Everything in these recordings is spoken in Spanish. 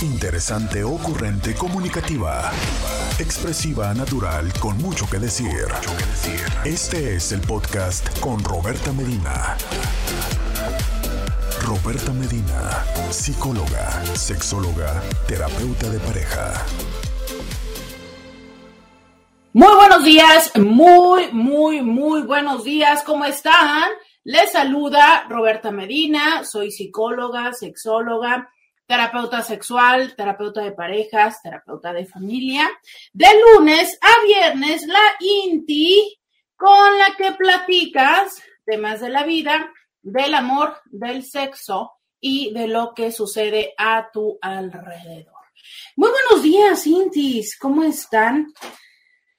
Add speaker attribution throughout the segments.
Speaker 1: Interesante, ocurrente, comunicativa. Expresiva, natural, con mucho que decir. Este es el podcast con Roberta Medina. Roberta Medina, psicóloga, sexóloga, terapeuta de pareja.
Speaker 2: Muy buenos días, muy, muy, muy buenos días. ¿Cómo están? Les saluda Roberta Medina, soy psicóloga, sexóloga, terapeuta sexual, terapeuta de parejas, terapeuta de familia. De lunes a viernes, la INTI, con la que platicas temas de la vida, del amor, del sexo y de lo que sucede a tu alrededor. Muy buenos días, Intis, ¿cómo están?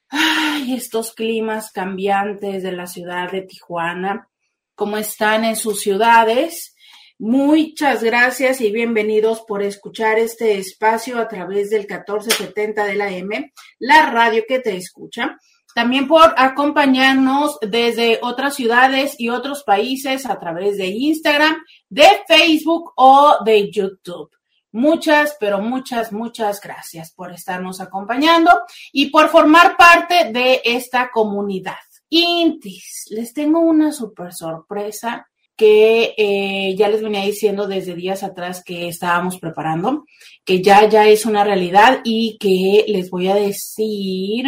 Speaker 2: Ay, estos climas cambiantes de la ciudad de Tijuana, ¿cómo están en sus ciudades? Muchas gracias y bienvenidos por escuchar este espacio a través del 1470 de la M, la radio que te escucha. También por acompañarnos desde otras ciudades y otros países a través de Instagram, de Facebook o de YouTube. Muchas, pero muchas, muchas gracias por estarnos acompañando y por formar parte de esta comunidad. Intis, les tengo una super sorpresa que eh, ya les venía diciendo desde días atrás que estábamos preparando, que ya, ya es una realidad y que les voy a decir,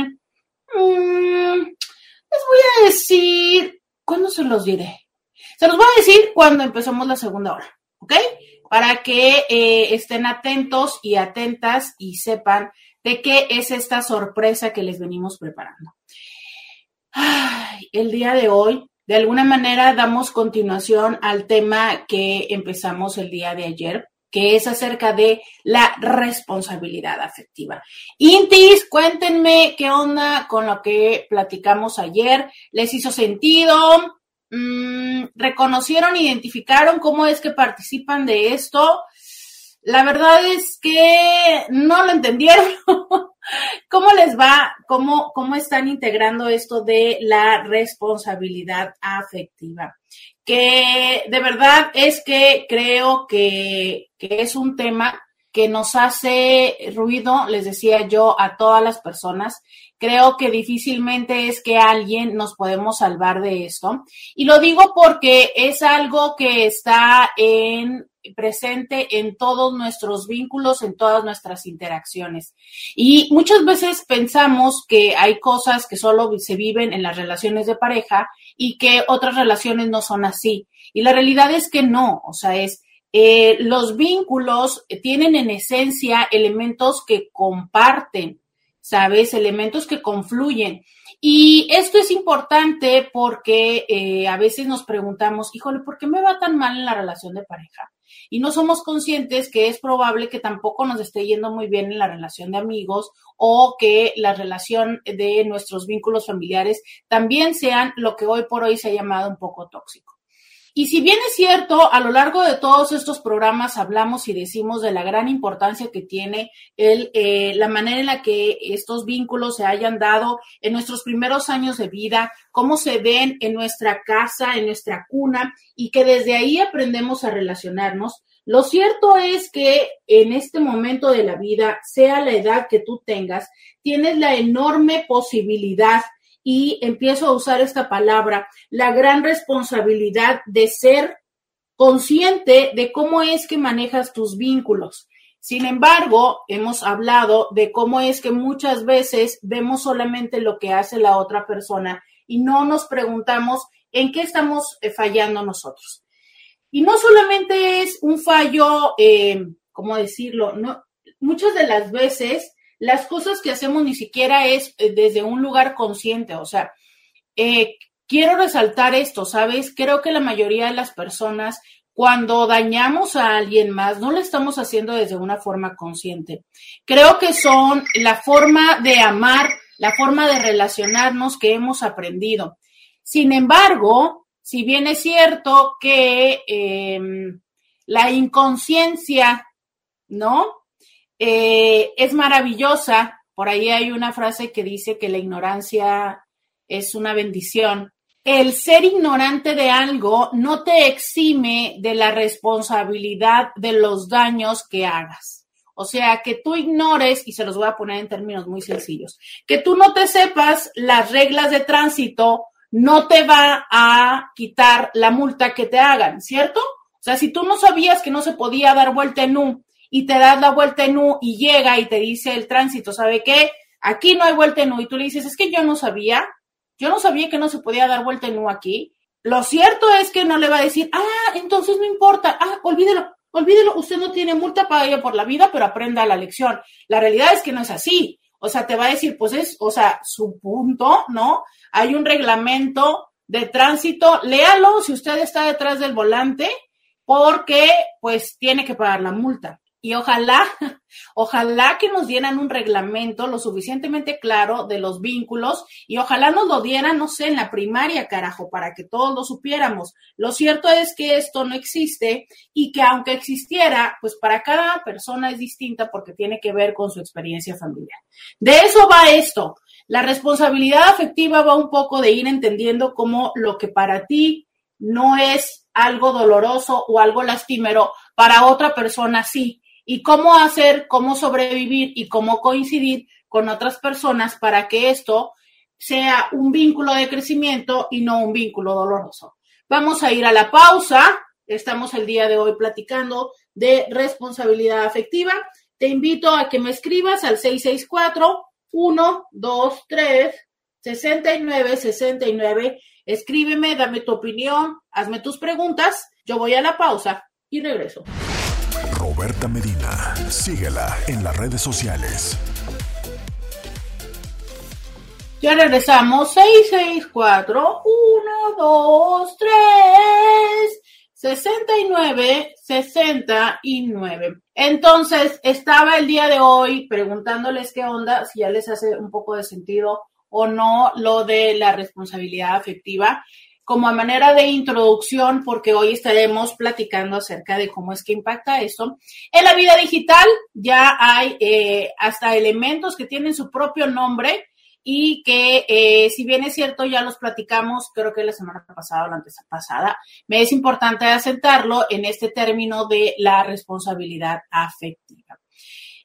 Speaker 2: mmm, les voy a decir, ¿cuándo se los diré? Se los voy a decir cuando empezamos la segunda hora, ¿ok? para que eh, estén atentos y atentas y sepan de qué es esta sorpresa que les venimos preparando. el día de hoy, de alguna manera, damos continuación al tema que empezamos el día de ayer, que es acerca de la responsabilidad afectiva. Intis, cuéntenme qué onda con lo que platicamos ayer. ¿Les hizo sentido? Mm, reconocieron, identificaron cómo es que participan de esto. La verdad es que no lo entendieron. ¿Cómo les va? ¿Cómo, ¿Cómo están integrando esto de la responsabilidad afectiva? Que de verdad es que creo que, que es un tema que nos hace ruido, les decía yo, a todas las personas creo que difícilmente es que alguien nos podemos salvar de esto. Y lo digo porque es algo que está en presente en todos nuestros vínculos, en todas nuestras interacciones. Y muchas veces pensamos que hay cosas que solo se viven en las relaciones de pareja y que otras relaciones no son así. Y la realidad es que no, o sea, es eh, los vínculos tienen en esencia elementos que comparten ¿sabes? Elementos que confluyen. Y esto es importante porque eh, a veces nos preguntamos, híjole, ¿por qué me va tan mal en la relación de pareja? Y no somos conscientes que es probable que tampoco nos esté yendo muy bien en la relación de amigos o que la relación de nuestros vínculos familiares también sean lo que hoy por hoy se ha llamado un poco tóxico. Y si bien es cierto, a lo largo de todos estos programas hablamos y decimos de la gran importancia que tiene el, eh, la manera en la que estos vínculos se hayan dado en nuestros primeros años de vida, cómo se ven en nuestra casa, en nuestra cuna, y que desde ahí aprendemos a relacionarnos. Lo cierto es que en este momento de la vida, sea la edad que tú tengas, tienes la enorme posibilidad y empiezo a usar esta palabra, la gran responsabilidad de ser consciente de cómo es que manejas tus vínculos. Sin embargo, hemos hablado de cómo es que muchas veces vemos solamente lo que hace la otra persona y no nos preguntamos en qué estamos eh, fallando nosotros. Y no solamente es un fallo, eh, ¿cómo decirlo? No, muchas de las veces las cosas que hacemos ni siquiera es eh, desde un lugar consciente, o sea, eh, quiero resaltar esto, ¿sabes? Creo que la mayoría de las personas cuando dañamos a alguien más, no lo estamos haciendo desde una forma consciente. Creo que son la forma de amar, la forma de relacionarnos que hemos aprendido. Sin embargo, si bien es cierto que em, la inconsciencia, ¿no? Eh, es maravillosa. Por ahí hay una frase que dice que la ignorancia es una bendición. El ser ignorante de algo no te exime de la responsabilidad de los daños que hagas. O sea, que tú ignores, y se los voy a poner en términos muy sencillos, que tú no te sepas las reglas de tránsito no te va a quitar la multa que te hagan, ¿cierto? O sea, si tú no sabías que no se podía dar vuelta en U y te das la vuelta en U y llega y te dice el tránsito, ¿sabe qué? Aquí no hay vuelta en U y tú le dices, es que yo no sabía, yo no sabía que no se podía dar vuelta en U aquí. Lo cierto es que no le va a decir, ah, entonces no importa, ah, olvídelo, olvídelo, usted no tiene multa para ella por la vida, pero aprenda la lección. La realidad es que no es así. O sea, te va a decir, pues es, o sea, su punto, ¿no? Hay un reglamento de tránsito, léalo si usted está detrás del volante, porque pues tiene que pagar la multa. Y ojalá, ojalá que nos dieran un reglamento lo suficientemente claro de los vínculos y ojalá nos lo dieran, no sé, en la primaria, carajo, para que todos lo supiéramos. Lo cierto es que esto no existe y que aunque existiera, pues para cada persona es distinta porque tiene que ver con su experiencia familiar. De eso va esto. La responsabilidad afectiva va un poco de ir entendiendo cómo lo que para ti no es algo doloroso o algo lastimero, para otra persona sí y cómo hacer, cómo sobrevivir y cómo coincidir con otras personas para que esto sea un vínculo de crecimiento y no un vínculo doloroso. Vamos a ir a la pausa. Estamos el día de hoy platicando de responsabilidad afectiva. Te invito a que me escribas al 664 123 69 69. Escríbeme, dame tu opinión, hazme tus preguntas. Yo voy a la pausa y regreso.
Speaker 1: Roberta Medina. Síguela en las redes sociales.
Speaker 2: Ya regresamos. 664 123 69 69. Entonces, estaba el día de hoy preguntándoles qué onda, si ya les hace un poco de sentido o no lo de la responsabilidad afectiva como a manera de introducción, porque hoy estaremos platicando acerca de cómo es que impacta esto. En la vida digital ya hay eh, hasta elementos que tienen su propio nombre y que, eh, si bien es cierto, ya los platicamos, creo que la semana pasada o la antes pasada, me es importante asentarlo en este término de la responsabilidad afectiva.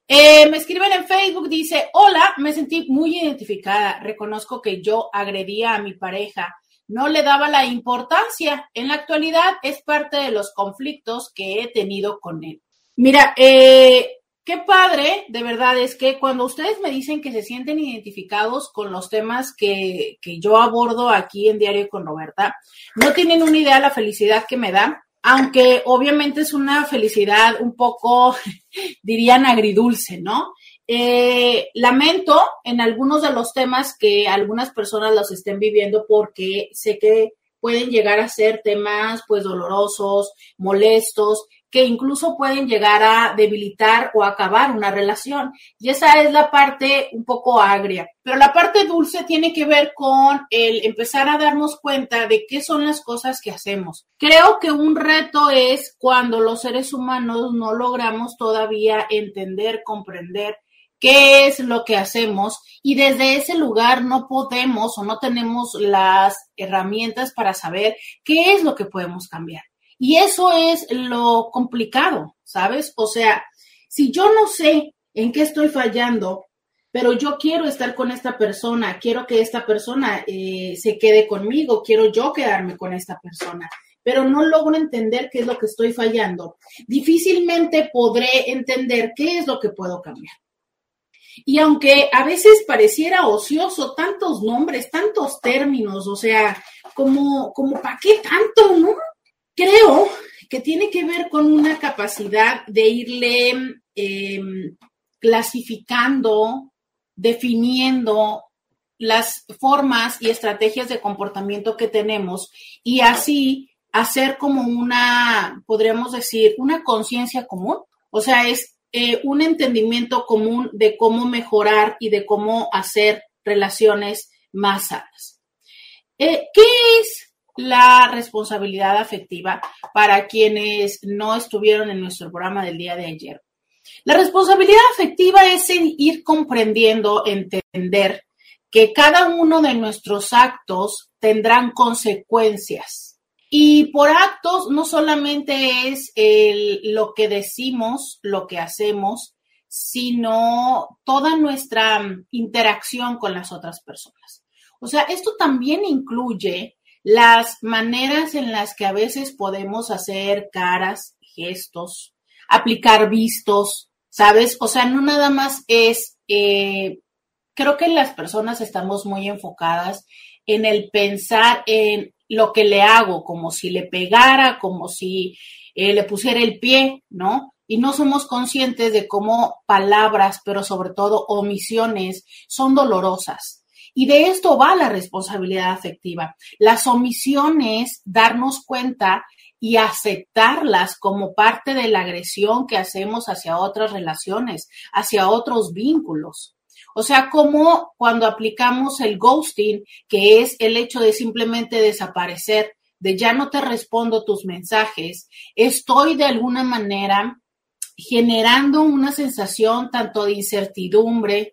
Speaker 2: Eh, me escriben en Facebook, dice, hola, me sentí muy identificada, reconozco que yo agredía a mi pareja no le daba la importancia. En la actualidad es parte de los conflictos que he tenido con él. Mira, eh, qué padre, de verdad, es que cuando ustedes me dicen que se sienten identificados con los temas que, que yo abordo aquí en Diario con Roberta, no tienen una idea de la felicidad que me da, aunque obviamente es una felicidad un poco, dirían, agridulce, ¿no? Eh, lamento en algunos de los temas que algunas personas los estén viviendo porque sé que pueden llegar a ser temas pues dolorosos, molestos, que incluso pueden llegar a debilitar o acabar una relación. Y esa es la parte un poco agria. Pero la parte dulce tiene que ver con el empezar a darnos cuenta de qué son las cosas que hacemos. Creo que un reto es cuando los seres humanos no logramos todavía entender, comprender qué es lo que hacemos y desde ese lugar no podemos o no tenemos las herramientas para saber qué es lo que podemos cambiar. Y eso es lo complicado, ¿sabes? O sea, si yo no sé en qué estoy fallando, pero yo quiero estar con esta persona, quiero que esta persona eh, se quede conmigo, quiero yo quedarme con esta persona, pero no logro entender qué es lo que estoy fallando, difícilmente podré entender qué es lo que puedo cambiar. Y aunque a veces pareciera ocioso, tantos nombres, tantos términos, o sea, como, como ¿para qué tanto, no? Creo que tiene que ver con una capacidad de irle em, clasificando, definiendo las formas y estrategias de comportamiento que tenemos y así hacer como una, podríamos decir, una conciencia común. O sea, es eh, un entendimiento común de cómo mejorar y de cómo hacer relaciones más sanas. Eh, ¿Qué es la responsabilidad afectiva para quienes no estuvieron en nuestro programa del día de ayer? La responsabilidad afectiva es ir comprendiendo, entender que cada uno de nuestros actos tendrán consecuencias y por actos no solamente es lo que decimos, lo que hacemos, sino toda nuestra interacción con las otras personas. O sea, esto también incluye las maneras en las que a veces podemos hacer caras, gestos, aplicar vistos, ¿sabes? O sea, no nada más es, eh, creo que las personas estamos muy enfocadas en el pensar en lo que le hago, como si le pegara, como si eh, le pusiera el pie, ¿no? Y no somos conscientes de cómo palabras, pero sobre todo omisiones, son dolorosas. Y de esto va la responsabilidad afectiva. Las omisiones, darnos cuenta y aceptarlas como parte de la agresión que hacemos hacia otras relaciones, hacia otros vínculos. O sea, como cuando aplicamos el ghosting, que es el hecho de simplemente desaparecer, de ya no te respondo tus mensajes, estoy de alguna manera generando una sensación tanto de incertidumbre,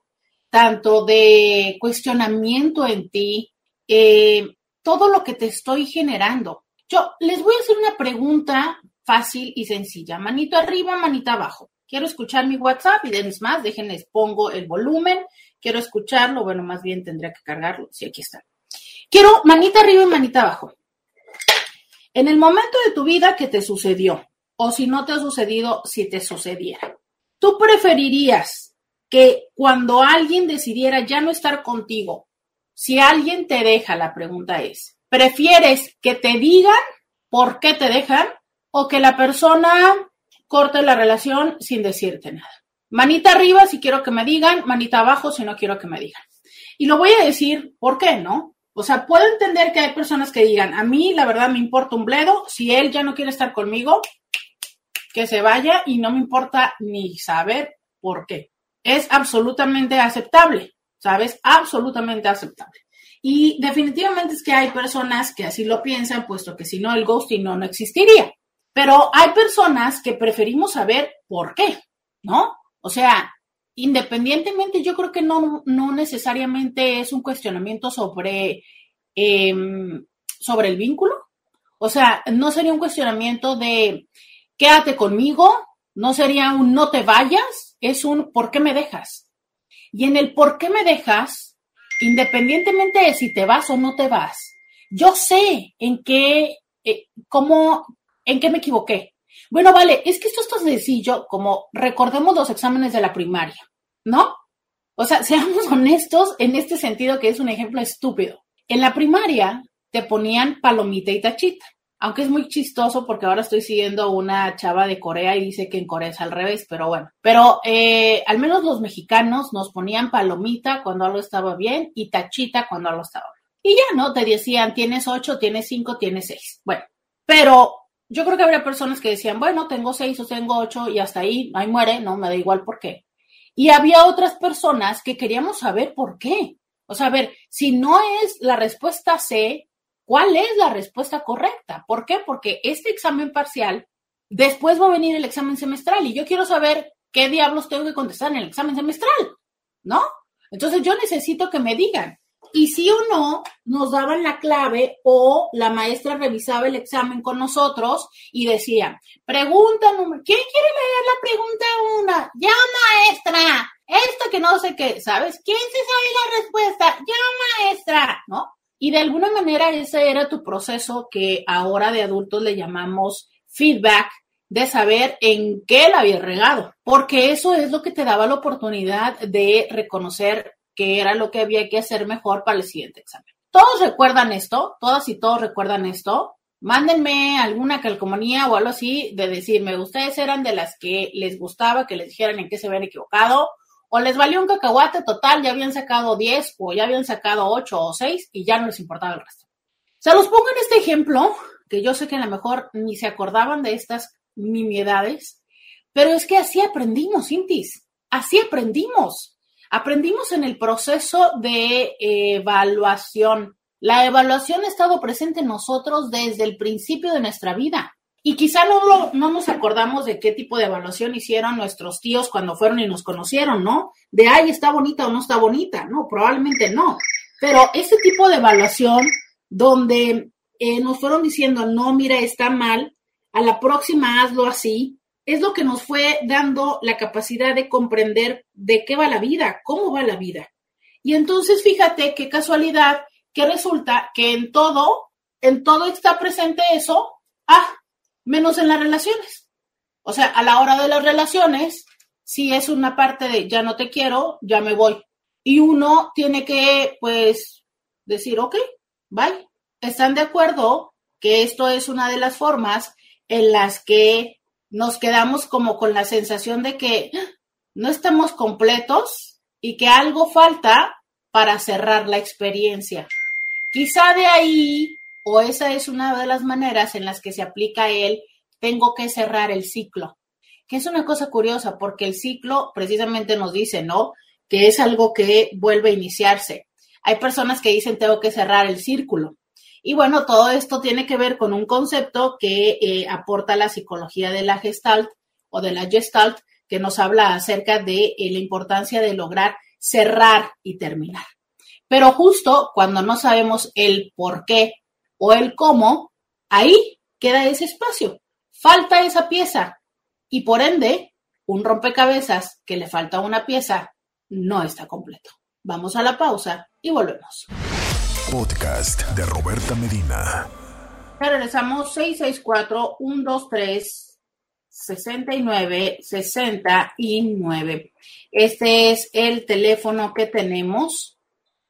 Speaker 2: tanto de cuestionamiento en ti, eh, todo lo que te estoy generando. Yo les voy a hacer una pregunta fácil y sencilla. Manito arriba, manita abajo. Quiero escuchar mi WhatsApp y denles más, déjenles, pongo el volumen, quiero escucharlo, bueno, más bien tendría que cargarlo, sí, aquí está. Quiero manita arriba y manita abajo. En el momento de tu vida que te sucedió, o si no te ha sucedido, si te sucediera, ¿tú preferirías que cuando alguien decidiera ya no estar contigo, si alguien te deja, la pregunta es, ¿prefieres que te digan por qué te dejan o que la persona corte la relación sin decirte nada. Manita arriba si quiero que me digan, manita abajo si no quiero que me digan. Y lo voy a decir, ¿por qué no? O sea, puedo entender que hay personas que digan, a mí la verdad me importa un bledo, si él ya no quiere estar conmigo, que se vaya y no me importa ni saber por qué. Es absolutamente aceptable, ¿sabes? Absolutamente aceptable. Y definitivamente es que hay personas que así lo piensan, puesto que si no, el ghosting no, no existiría. Pero hay personas que preferimos saber por qué, ¿no? O sea, independientemente, yo creo que no, no necesariamente es un cuestionamiento sobre, em, sobre el vínculo. O sea, no sería un cuestionamiento de quédate conmigo, no sería un no te vayas, es un ¿por qué me dejas? Y en el ¿por qué me dejas? Independientemente de si te vas o no te vas, yo sé en qué, eh, cómo, ¿En qué me equivoqué? Bueno, vale, es que esto es tan sencillo como recordemos los exámenes de la primaria, ¿no? O sea, seamos honestos en este sentido que es un ejemplo estúpido. En la primaria te ponían palomita y tachita, aunque es muy chistoso porque ahora estoy siguiendo una chava de Corea y dice que en Corea es al revés, pero bueno. Pero eh, al menos los mexicanos nos ponían palomita cuando algo estaba bien y tachita cuando algo estaba bien. Y ya, ¿no? Te decían, tienes ocho, tienes cinco, tienes seis. Bueno, pero yo creo que habría personas que decían, bueno, tengo seis o tengo ocho y hasta ahí, ahí muere, no, me da igual por qué. Y había otras personas que queríamos saber por qué. O sea, a ver, si no es la respuesta C, ¿cuál es la respuesta correcta? ¿Por qué? Porque este examen parcial, después va a venir el examen semestral y yo quiero saber qué diablos tengo que contestar en el examen semestral, ¿no? Entonces yo necesito que me digan, y sí o no nos daban la clave o la maestra revisaba el examen con nosotros y decía, pregunta número, ¿quién quiere leer la pregunta una? Ya maestra, esto que no sé qué, ¿sabes? ¿Quién se sabe la respuesta? Ya maestra, ¿no? Y de alguna manera ese era tu proceso que ahora de adultos le llamamos feedback de saber en qué la había regado, porque eso es lo que te daba la oportunidad de reconocer que era lo que había que hacer mejor para el siguiente examen. ¿Todos recuerdan esto? ¿Todas y todos recuerdan esto? Mándenme alguna calcomanía o algo así de decirme, ustedes eran de las que les gustaba que les dijeran en qué se habían equivocado, o les valió un cacahuate total, ya habían sacado 10 o ya habían sacado 8 o 6 y ya no les importaba el resto. Se los pongo en este ejemplo, que yo sé que a lo mejor ni se acordaban de estas nimiedades, pero es que así aprendimos, Intis, así aprendimos. Aprendimos en el proceso de evaluación. La evaluación ha estado presente en nosotros desde el principio de nuestra vida. Y quizá no, no nos acordamos de qué tipo de evaluación hicieron nuestros tíos cuando fueron y nos conocieron, ¿no? De, ay, está bonita o no está bonita. No, probablemente no. Pero ese tipo de evaluación donde eh, nos fueron diciendo, no, mira, está mal, a la próxima hazlo así, es lo que nos fue dando la capacidad de comprender de qué va la vida, cómo va la vida. Y entonces fíjate qué casualidad que resulta que en todo, en todo está presente eso, ah, menos en las relaciones. O sea, a la hora de las relaciones, si es una parte de ya no te quiero, ya me voy. Y uno tiene que, pues, decir, ok, bye. ¿Están de acuerdo que esto es una de las formas en las que nos quedamos como con la sensación de que no estamos completos y que algo falta para cerrar la experiencia? Quizá de ahí, o esa es una de las maneras en las que se aplica el tengo que cerrar el ciclo, que es una cosa curiosa porque el ciclo precisamente nos dice, ¿no? Que es algo que vuelve a iniciarse. Hay personas que dicen tengo que cerrar el círculo. Y bueno, todo esto tiene que ver con un concepto que eh, aporta la psicología de la Gestalt o de la Gestalt, que nos habla acerca de eh, la importancia de lograr cerrar y terminar. Pero justo cuando no sabemos el por qué o el cómo, ahí queda ese espacio falta esa pieza y por ende, un rompecabezas que le falta una pieza no está completo. Vamos a la pausa y volvemos.
Speaker 1: Podcast de Roberta Medina.
Speaker 2: regresamos 664-123. 69 69. Este es el teléfono que tenemos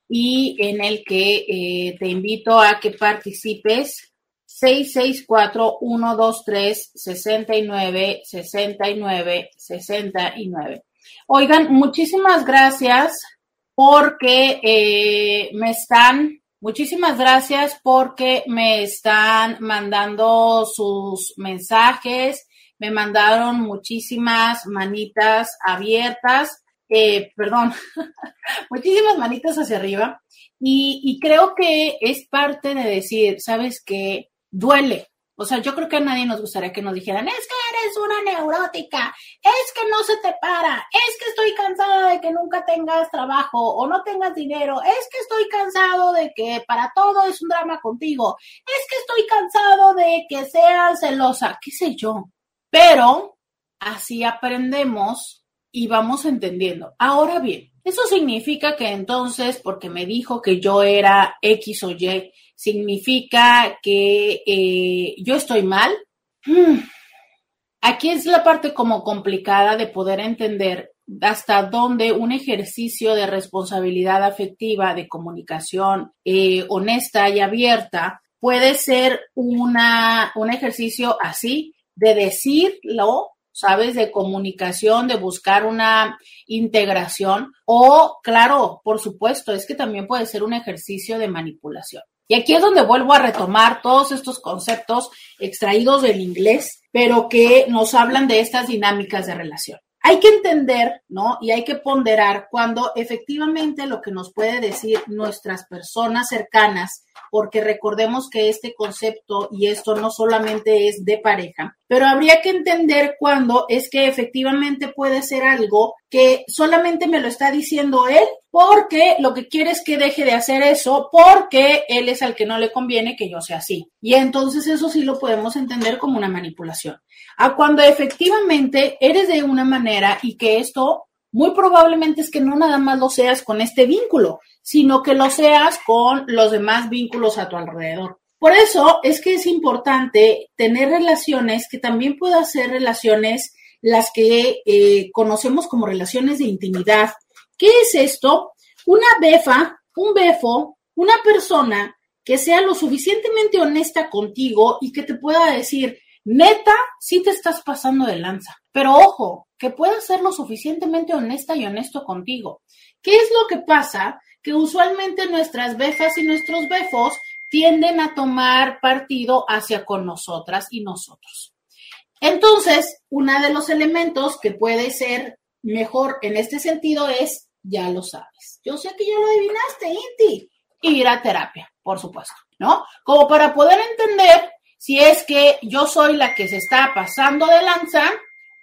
Speaker 2: y en el que eh, te invito a que participes 664-123-69, 69, 69. Oigan, muchísimas gracias porque eh, me están, muchísimas gracias porque me están mandando sus mensajes, me mandaron muchísimas manitas abiertas, eh, perdón, muchísimas manitas hacia arriba. Y, y creo que es parte de decir, ¿sabes qué? duele. O sea, yo creo que a nadie nos gustaría que nos dijeran, es que eres una neurótica, es que no se te para, es que estoy cansada de que nunca tengas trabajo o no tengas dinero, es que estoy cansado de que para todo es un drama contigo, es que estoy cansado de que seas celosa, qué sé yo. Pero así aprendemos y vamos entendiendo. Ahora bien, eso significa que entonces, porque me dijo que yo era X o Y, significa que eh, yo estoy mal. Hmm. Aquí es la parte como complicada de poder entender hasta dónde un ejercicio de responsabilidad afectiva, de comunicación eh, honesta y abierta, puede ser una, un ejercicio así, de decirlo, ¿sabes? De comunicación, de buscar una integración. O, claro, por supuesto, es que también puede ser un ejercicio de manipulación. Y aquí es donde vuelvo a retomar todos estos conceptos extraídos del inglés, pero que nos hablan de estas dinámicas de relación. Hay que entender, ¿no? Y hay que ponderar cuando efectivamente lo que nos puede decir nuestras personas cercanas porque recordemos que este concepto y esto no solamente es de pareja, pero habría que entender cuándo es que efectivamente puede ser algo que solamente me lo está diciendo él porque lo que quiere es que deje de hacer eso porque él es al que no le conviene que yo sea así. Y entonces eso sí lo podemos entender como una manipulación. A cuando efectivamente eres de una manera y que esto muy probablemente es que no nada más lo seas con este vínculo, sino que lo seas con los demás vínculos a tu alrededor. Por eso es que es importante tener relaciones que también puedan ser relaciones las que eh, conocemos como relaciones de intimidad. ¿Qué es esto? Una befa, un befo, una persona que sea lo suficientemente honesta contigo y que te pueda decir, neta, sí te estás pasando de lanza. Pero ojo, que pueda ser lo suficientemente honesta y honesto contigo. ¿Qué es lo que pasa? Que usualmente nuestras befas y nuestros befos tienden a tomar partido hacia con nosotras y nosotros. Entonces, uno de los elementos que puede ser mejor en este sentido es, ya lo sabes. Yo sé que ya lo adivinaste, Inti. Ir a terapia, por supuesto, ¿no? Como para poder entender si es que yo soy la que se está pasando de lanza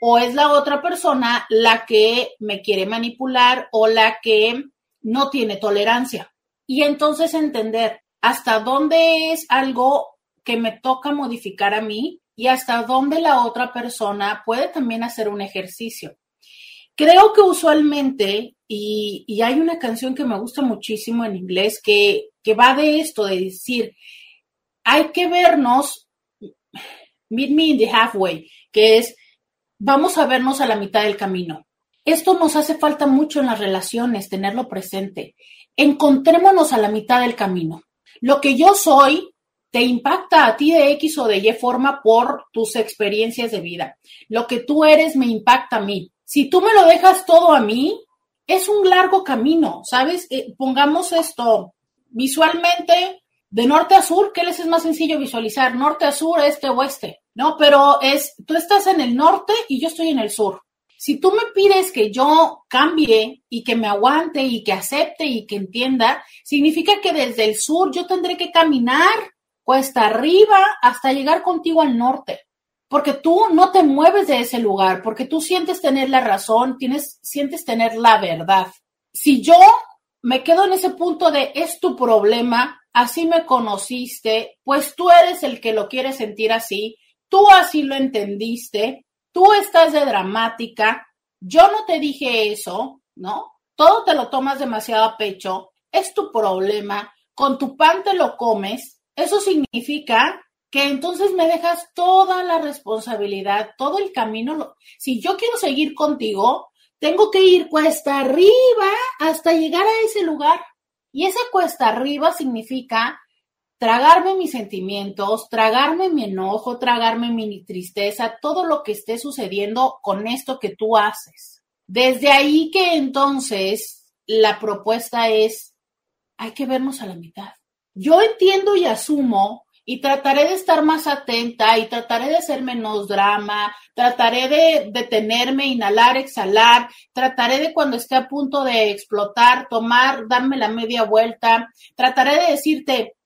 Speaker 2: o es la otra persona la que me quiere manipular o la que no tiene tolerancia. Y entonces entender hasta dónde es algo que me toca modificar a mí y hasta dónde la otra persona puede también hacer un ejercicio. Creo que usualmente, y, hay una canción que me gusta muchísimo en inglés que, que va de esto, de decir, hay que vernos, meet me in the halfway, que es, vamos a vernos a la mitad del camino. Esto nos hace falta mucho en las relaciones, tenerlo presente. Encontrémonos a la mitad del camino. Lo que yo soy te impacta a ti de X o de Y forma por tus experiencias de vida. Lo que tú eres me impacta a mí. Si tú me lo dejas todo a mí, es un largo camino, ¿sabes? Eh, pongamos esto visualmente de norte a sur, ¿qué les es más sencillo visualizar? Norte a sur, este, oeste, ¿no? Pero es, tú estás en el norte y yo estoy en el sur. Si tú me pides que yo cambie y que me aguante y que acepte y que entienda, significa que desde el sur yo tendré que caminar cuesta arriba hasta llegar contigo al norte, porque tú no te mueves de ese lugar, porque tú sientes tener la razón, tienes, sientes tener la verdad. Si yo me quedo en ese punto de es tu problema, así me conociste, pues tú eres el que lo quiere sentir así, tú así lo entendiste, tú estás de dramática, yo no te dije eso, ¿no? Todo te lo tomas demasiado a pecho, es tu problema, con tu pan te lo comes, eso significa que entonces me dejas toda la responsabilidad, todo el camino. Si yo quiero seguir contigo, tengo que ir cuesta arriba hasta llegar a ese lugar. Y esa cuesta arriba significa tragarme mis sentimientos, tragarme mi enojo, tragarme mi tristeza, todo lo que esté sucediendo con esto que tú haces. Desde ahí que entonces la propuesta es, hay que vernos a la mitad. Yo entiendo y asumo y trataré de estar más atenta y trataré de hacer menos drama, trataré de detenerme, inhalar, exhalar, trataré de cuando esté a punto de explotar, tomar, darme la media vuelta, trataré de decirte,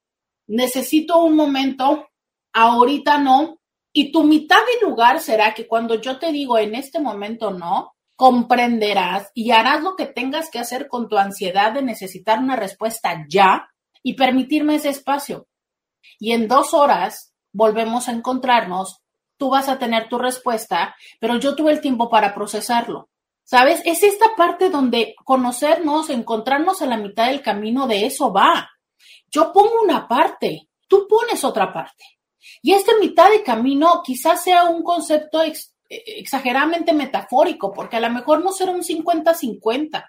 Speaker 2: necesito un momento, ahorita no, y tu mitad de lugar será que cuando yo te digo en este momento no, comprenderás y harás lo que tengas que hacer con tu ansiedad de necesitar una respuesta ya y permitirme ese espacio. Y en dos horas volvemos a encontrarnos, tú vas a tener tu respuesta, pero yo tuve el tiempo para procesarlo. ¿Sabes? Es esta parte donde conocernos, encontrarnos a la mitad del camino, de eso va. Yo pongo una parte, tú pones otra parte. Y esta mitad de camino quizás sea un concepto exageradamente metafórico, porque a lo mejor no será un 50-50.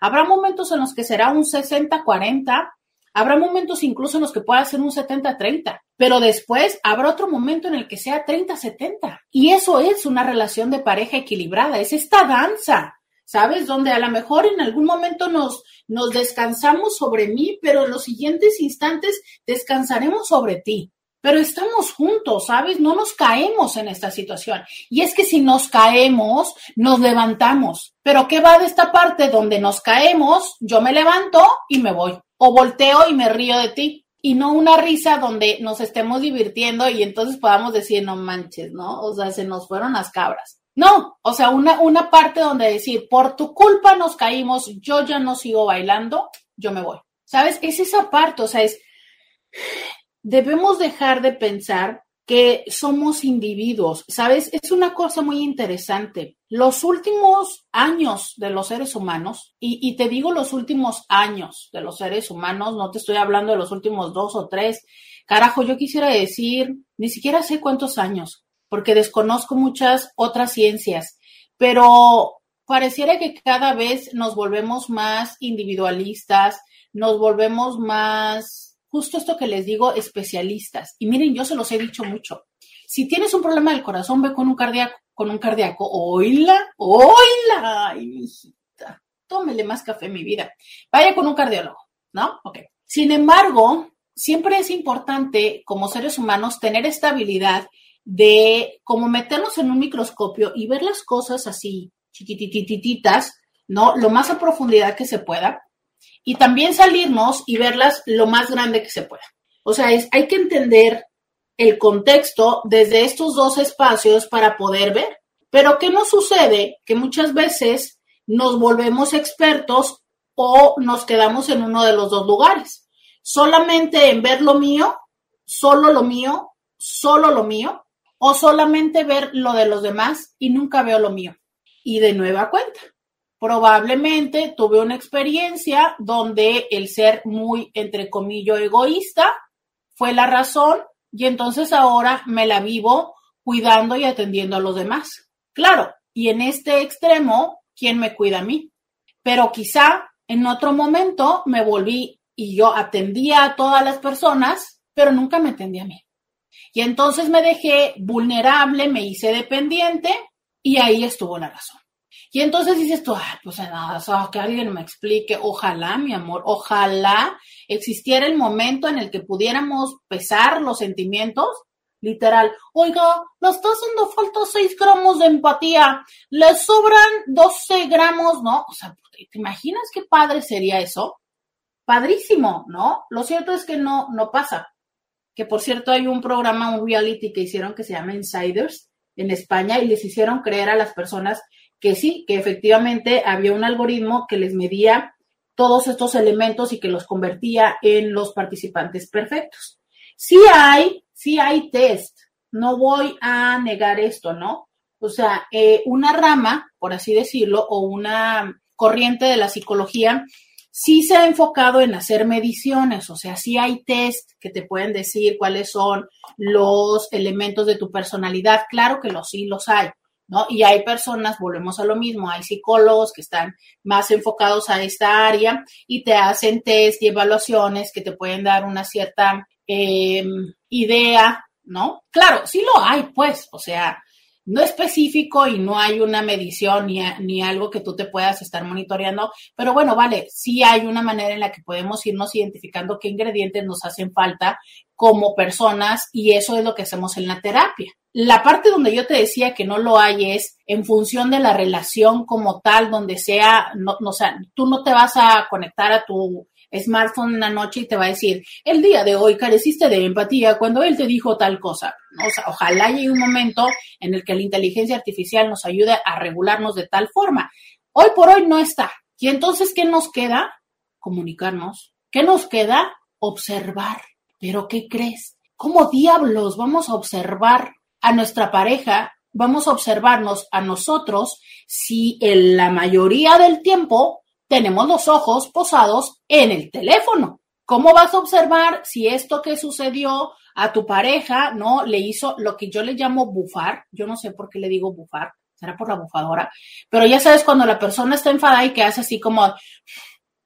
Speaker 2: Habrá momentos en los que será un 60-40, habrá momentos incluso en los que pueda ser un 70-30, pero después habrá otro momento en el que sea 30-70. Y eso es una relación de pareja equilibrada, es esta danza ¿sabes? Donde a lo mejor en algún momento nos, nos descansamos sobre mí, pero en los siguientes instantes descansaremos sobre ti. Pero estamos juntos, ¿sabes? No nos caemos en esta situación. Y es que si nos caemos, nos levantamos. Pero ¿qué va de esta parte donde nos caemos? Yo me levanto y me voy. O volteo y me río de ti. Y no una risa donde nos estemos divirtiendo y entonces podamos decir, no manches, ¿no? O sea, se nos fueron las cabras. No, o sea, una, una parte donde decir, por tu culpa nos caímos, yo ya no sigo bailando, yo me voy. ¿Sabes? Es esa parte, o sea, es, debemos dejar de pensar que somos individuos, ¿sabes? Es una cosa muy interesante. Los últimos años de los seres humanos, y, te digo los últimos años de los seres humanos, no te estoy hablando de los últimos dos o tres, carajo, yo quisiera decir, ni siquiera sé cuántos años, porque desconozco muchas otras ciencias, pero pareciera que cada vez nos volvemos más individualistas, nos volvemos más, justo esto que les digo, especialistas. Y miren, yo se los he dicho mucho. Si tienes un problema del corazón, ve con un cardíaco, con un cardíaco. Oila, oila, ay, hijita, tómele más café, mi vida. Vaya con un cardiólogo, ¿no? Ok. Sin embargo, siempre es importante, como seres humanos, tener estabilidad de como meternos en un microscopio y ver las cosas así chiquititititas, ¿no? Lo más a profundidad que se pueda. Y también salirnos y verlas lo más grande que se pueda. O sea, hay que entender el contexto desde estos dos espacios para poder ver. Pero ¿qué nos sucede? Que muchas veces nos volvemos expertos o nos quedamos en uno de los dos lugares. Solamente en ver lo mío, solo lo mío, solo lo mío, o solamente ver lo de los demás y nunca veo lo mío. Y de nueva cuenta, probablemente tuve una experiencia donde el ser muy, entre comillas, egoísta fue la razón y entonces ahora me la vivo cuidando y atendiendo a los demás. Claro, y en este extremo, ¿quién me cuida a mí? Pero quizá en otro momento me volví y yo atendía a todas las personas, pero nunca me atendía a mí. Y entonces me dejé vulnerable, me hice dependiente y ahí estuvo la razón. Y entonces dices tú, pues nada, que alguien me explique, ojalá, mi amor, ojalá existiera el momento en el que pudiéramos pesar los sentimientos, literal, oiga, le está haciendo falta 6 gramos de empatía, le sobran 12 gramos, ¿no? O sea, ¿te imaginas qué padre sería eso? Padrísimo, ¿no? Lo cierto es que no, no pasa. Que por cierto hay un programa, un reality que hicieron que se llama Insiders en España y les hicieron creer a las personas que sí, que efectivamente había un algoritmo que les medía todos estos elementos y que los convertía en los participantes perfectos. Sí hay, sí hay test, no voy a negar esto, ¿no? O sea, eh, una rama, por así decirlo, o una corriente de la psicología, sí se ha enfocado en hacer mediciones, o sea, sí hay test que te pueden decir cuáles son los elementos de tu personalidad, claro que los sí los hay. ¿No? Y hay personas, volvemos a lo mismo, hay psicólogos que están más enfocados a esta área y te hacen test y evaluaciones que te pueden dar una cierta em, idea, ¿no? Claro, sí lo hay, pues, o sea, no específico y no hay una medición ni, ni, algo que tú te puedas estar monitoreando, pero bueno, vale, sí hay una manera en la que podemos irnos identificando qué ingredientes nos hacen falta como personas y eso es lo que hacemos en la terapia. La parte donde yo te decía que no lo hay es en función de la relación como tal, donde sea, no, no o sea, tú no te vas a conectar a tu smartphone en la noche y te va a decir, el día de hoy careciste de empatía cuando él te dijo tal cosa. O sea, ojalá llegue un momento en el que la inteligencia artificial nos ayude a regularnos de tal forma. Hoy por hoy no está. Y entonces, ¿qué nos queda? Comunicarnos. ¿Qué nos queda? Observar. Pero ¿qué crees? ¿Cómo diablos vamos a observar a nuestra pareja, vamos a observarnos a nosotros si en la mayoría del tiempo tenemos los ojos posados en el teléfono. ¿Cómo vas a observar si esto que sucedió a tu pareja, no, le hizo lo que yo le llamo bufar? Yo no sé por qué le digo bufar, será por la bufadora, pero ya sabes cuando la persona está enfadada y que hace así como,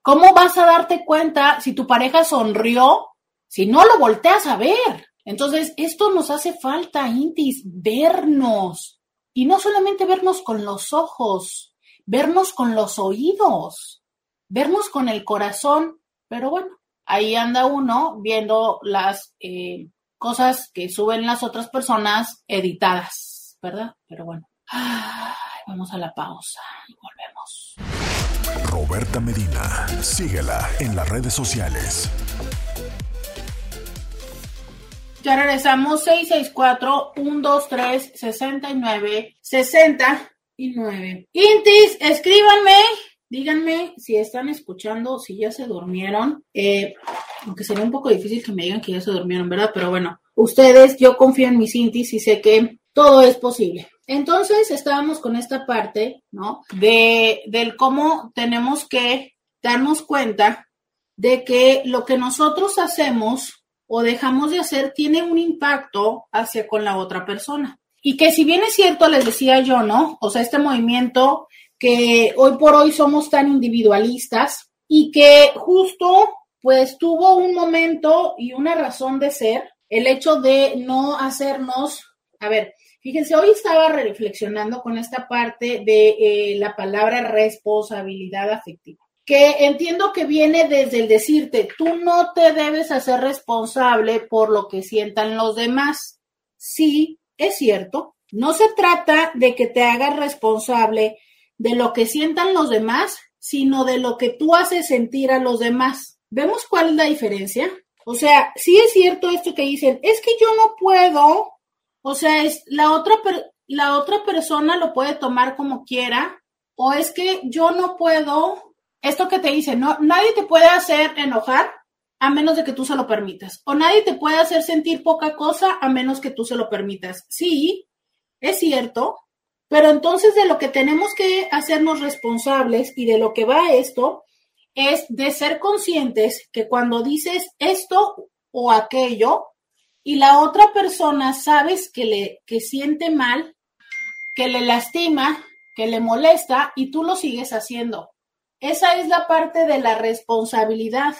Speaker 2: ¿cómo vas a darte cuenta si tu pareja sonrió si no lo volteas a ver? Entonces, esto nos hace falta, Intis, vernos. Y no solamente vernos con los ojos, vernos con los oídos, vernos con el corazón. Pero bueno, ahí anda uno viendo las eh, cosas que suben las otras personas editadas, ¿verdad? Pero bueno, vamos a la pausa y volvemos.
Speaker 1: Roberta Medina, síguela en las redes sociales.
Speaker 2: Ya regresamos 664-123-69-69. Intis, escríbanme, díganme si están escuchando, si ya se durmieron. Eh, aunque sería un poco difícil que me digan que ya se durmieron, ¿verdad? Pero bueno, ustedes, yo confío en mis Intis y sé que todo es posible. Entonces estábamos con esta parte, ¿no? De, del cómo tenemos que darnos cuenta de que lo que nosotros hacemos o dejamos de hacer tiene un impacto hacia con la otra persona. Y que si bien es cierto, les decía yo, ¿no? O sea, este movimiento que hoy por hoy somos tan individualistas y que justo pues tuvo un momento y una razón de ser el hecho de no hacernos, a ver, fíjense, hoy estaba reflexionando con esta parte de eh, la palabra responsabilidad afectiva que entiendo que viene desde el decirte, tú no te debes hacer responsable por lo que sientan los demás. Sí, es cierto. No se trata de que te hagas responsable de lo que sientan los demás, sino de lo que tú haces sentir a los demás. ¿Vemos cuál es la diferencia? O sea, sí es cierto esto que dicen, es que yo no puedo, o sea, es la otra la otra persona lo puede tomar como quiera, o es que yo no puedo esto que te dice, no, nadie te puede hacer enojar a menos de que tú se lo permitas. O nadie te puede hacer sentir poca cosa a menos que tú se lo permitas. Sí, es cierto, pero entonces de lo que tenemos que hacernos responsables y de lo que va esto es de ser conscientes que cuando dices esto o aquello y la otra persona sabes que le que siente mal, que le lastima, que le molesta y tú lo sigues haciendo. Esa es la parte de la responsabilidad.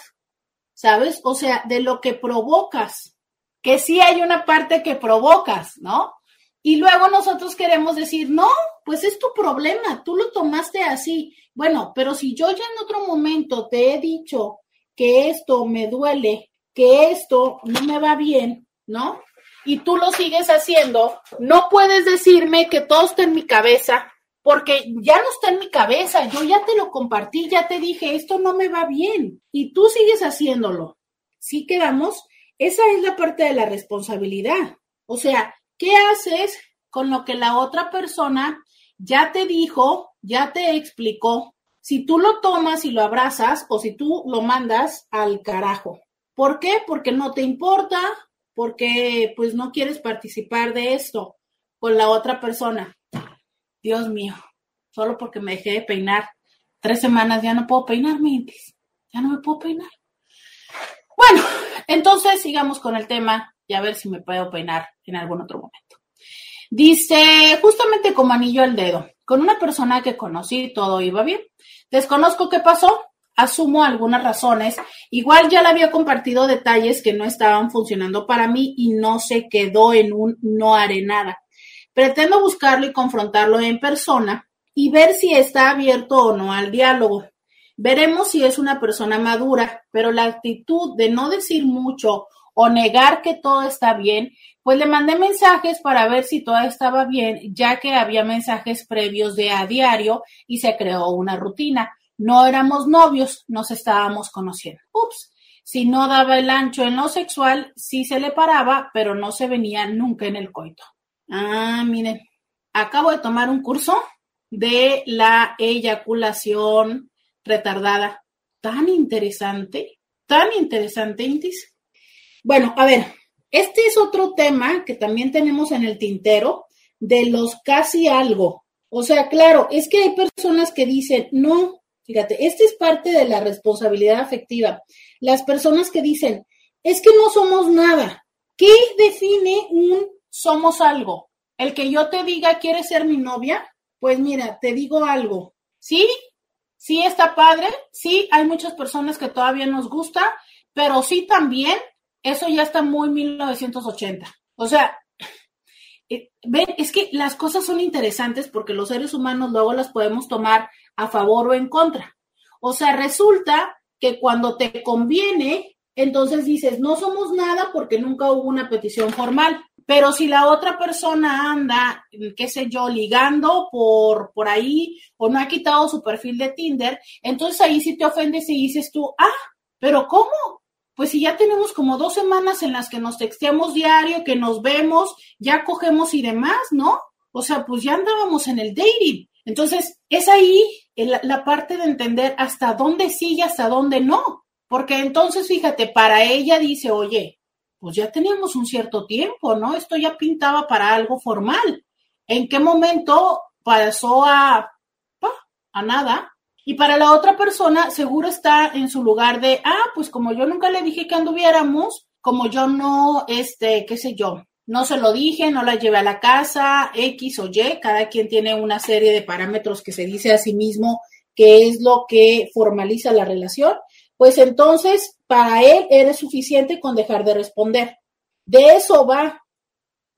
Speaker 2: ¿sabes? O sea, de lo que provocas, que sí hay una parte que provocas, ¿no? Y luego nosotros queremos decir, no, pues es tu problema, tú lo tomaste así. Bueno, pero si yo ya en otro momento te he dicho que esto me duele, que esto no me va bien, ¿no? Y tú lo sigues haciendo, no puedes decirme que todo está en mi cabeza, porque ya no está en mi cabeza, yo ya te lo compartí, ya te dije, esto no me va bien y tú sigues haciéndolo. ¿Sí quedamos? Esa es la parte de la responsabilidad. O sea, ¿qué haces con lo que la otra persona ya te dijo, ya te explicó? Si tú lo tomas y lo abrazas o si tú lo mandas al carajo. ¿Por qué? Porque no te importa, porque pues no quieres participar de esto con la otra persona. Dios mío, solo porque me dejé de peinar tres semanas ya no puedo peinarme, ya no me puedo peinar. Bueno, entonces sigamos con el tema y a ver si me puedo peinar en algún otro momento. Dice, justamente como anillo al dedo, con una persona que conocí todo iba bien. Desconozco qué pasó, asumo algunas razones. Igual ya le había compartido detalles que no estaban funcionando para mí y no se quedó en un no haré nada. Pretendo buscarlo y confrontarlo en persona y ver si está abierto o no al diálogo. Veremos si es una persona madura, pero la actitud de no decir mucho o negar que todo está bien, pues le mandé mensajes para ver si todo estaba bien, ya que había mensajes previos de a diario y se creó una rutina. No éramos novios, nos estábamos conociendo. Ups, si no daba el ancho en lo sexual, sí se le paraba, pero no se venía nunca en el coito. Ah, miren, acabo de tomar un curso de la eyaculación retardada. Tan interesante, tan interesante, Intis. Bueno, a ver, este es otro tema que también tenemos en el tintero de los casi algo. O sea, claro, es que hay personas que dicen, no, fíjate, esta es parte de la responsabilidad afectiva. Las personas que dicen, es que no somos nada. ¿Qué define un somos algo. El que yo te diga, ¿quieres ser mi novia? Pues mira, te digo algo. Sí, sí está padre, sí, hay muchas personas que todavía nos gusta, pero sí también, eso ya está muy 1980. O sea, eh, ven, es que las cosas son interesantes porque los seres humanos luego las podemos tomar a favor o en contra. O sea, resulta que cuando te conviene, entonces dices, no somos nada porque nunca hubo una petición formal. Pero si la otra persona anda, qué sé yo, ligando por, por ahí o no ha quitado su perfil de Tinder, entonces ahí sí te ofendes y dices tú, ah, pero ¿cómo? Pues si ya tenemos como dos semanas en las que nos texteamos diario, que nos vemos, ya cogemos y demás, ¿no? O sea, pues ya andábamos en el dating. Entonces, es ahí la, la parte de entender hasta dónde sí y hasta dónde no. Porque entonces, fíjate, para ella dice, oye, pues ya teníamos un cierto tiempo, ¿no? Esto ya pintaba para algo formal. ¿En qué momento pasó a, a nada? Y para la otra persona, seguro está en su lugar de, ah, pues como yo nunca le dije que anduviéramos, como yo no, este, qué sé yo, no se lo dije, no la llevé a la casa, X o Y, cada quien tiene una serie de parámetros que se dice a sí mismo que es lo que formaliza la relación pues entonces para él eres suficiente con dejar de responder. De eso va.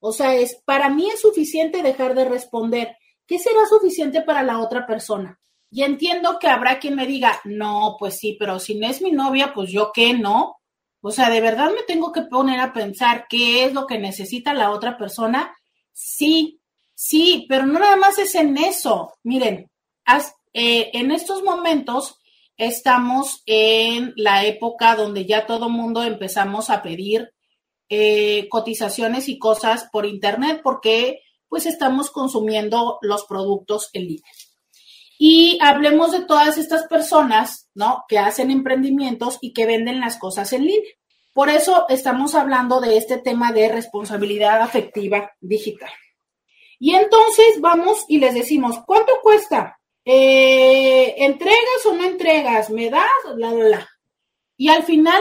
Speaker 2: O sea, es para mí es suficiente dejar de responder. ¿Qué será suficiente para la otra persona? Y entiendo que habrá quien me diga, no, pues sí, pero si no es mi novia, pues yo qué, ¿no? O sea, de verdad me tengo que poner a pensar qué es lo que necesita la otra persona. Sí, sí, pero no nada más es en eso. Miren, eh, en estos momentos estamos en la época donde ya todo mundo empezamos a pedir eh, cotizaciones y cosas por internet porque pues estamos consumiendo los productos en línea. Y hablemos de todas estas personas, ¿no? Que hacen emprendimientos y que venden las cosas en línea. Por eso estamos hablando de este tema de responsabilidad afectiva digital. Y entonces vamos y les decimos, ¿cuánto cuesta? Eh, ¿Entregas o no entregas? ¿Me das? La, la, la. Y al final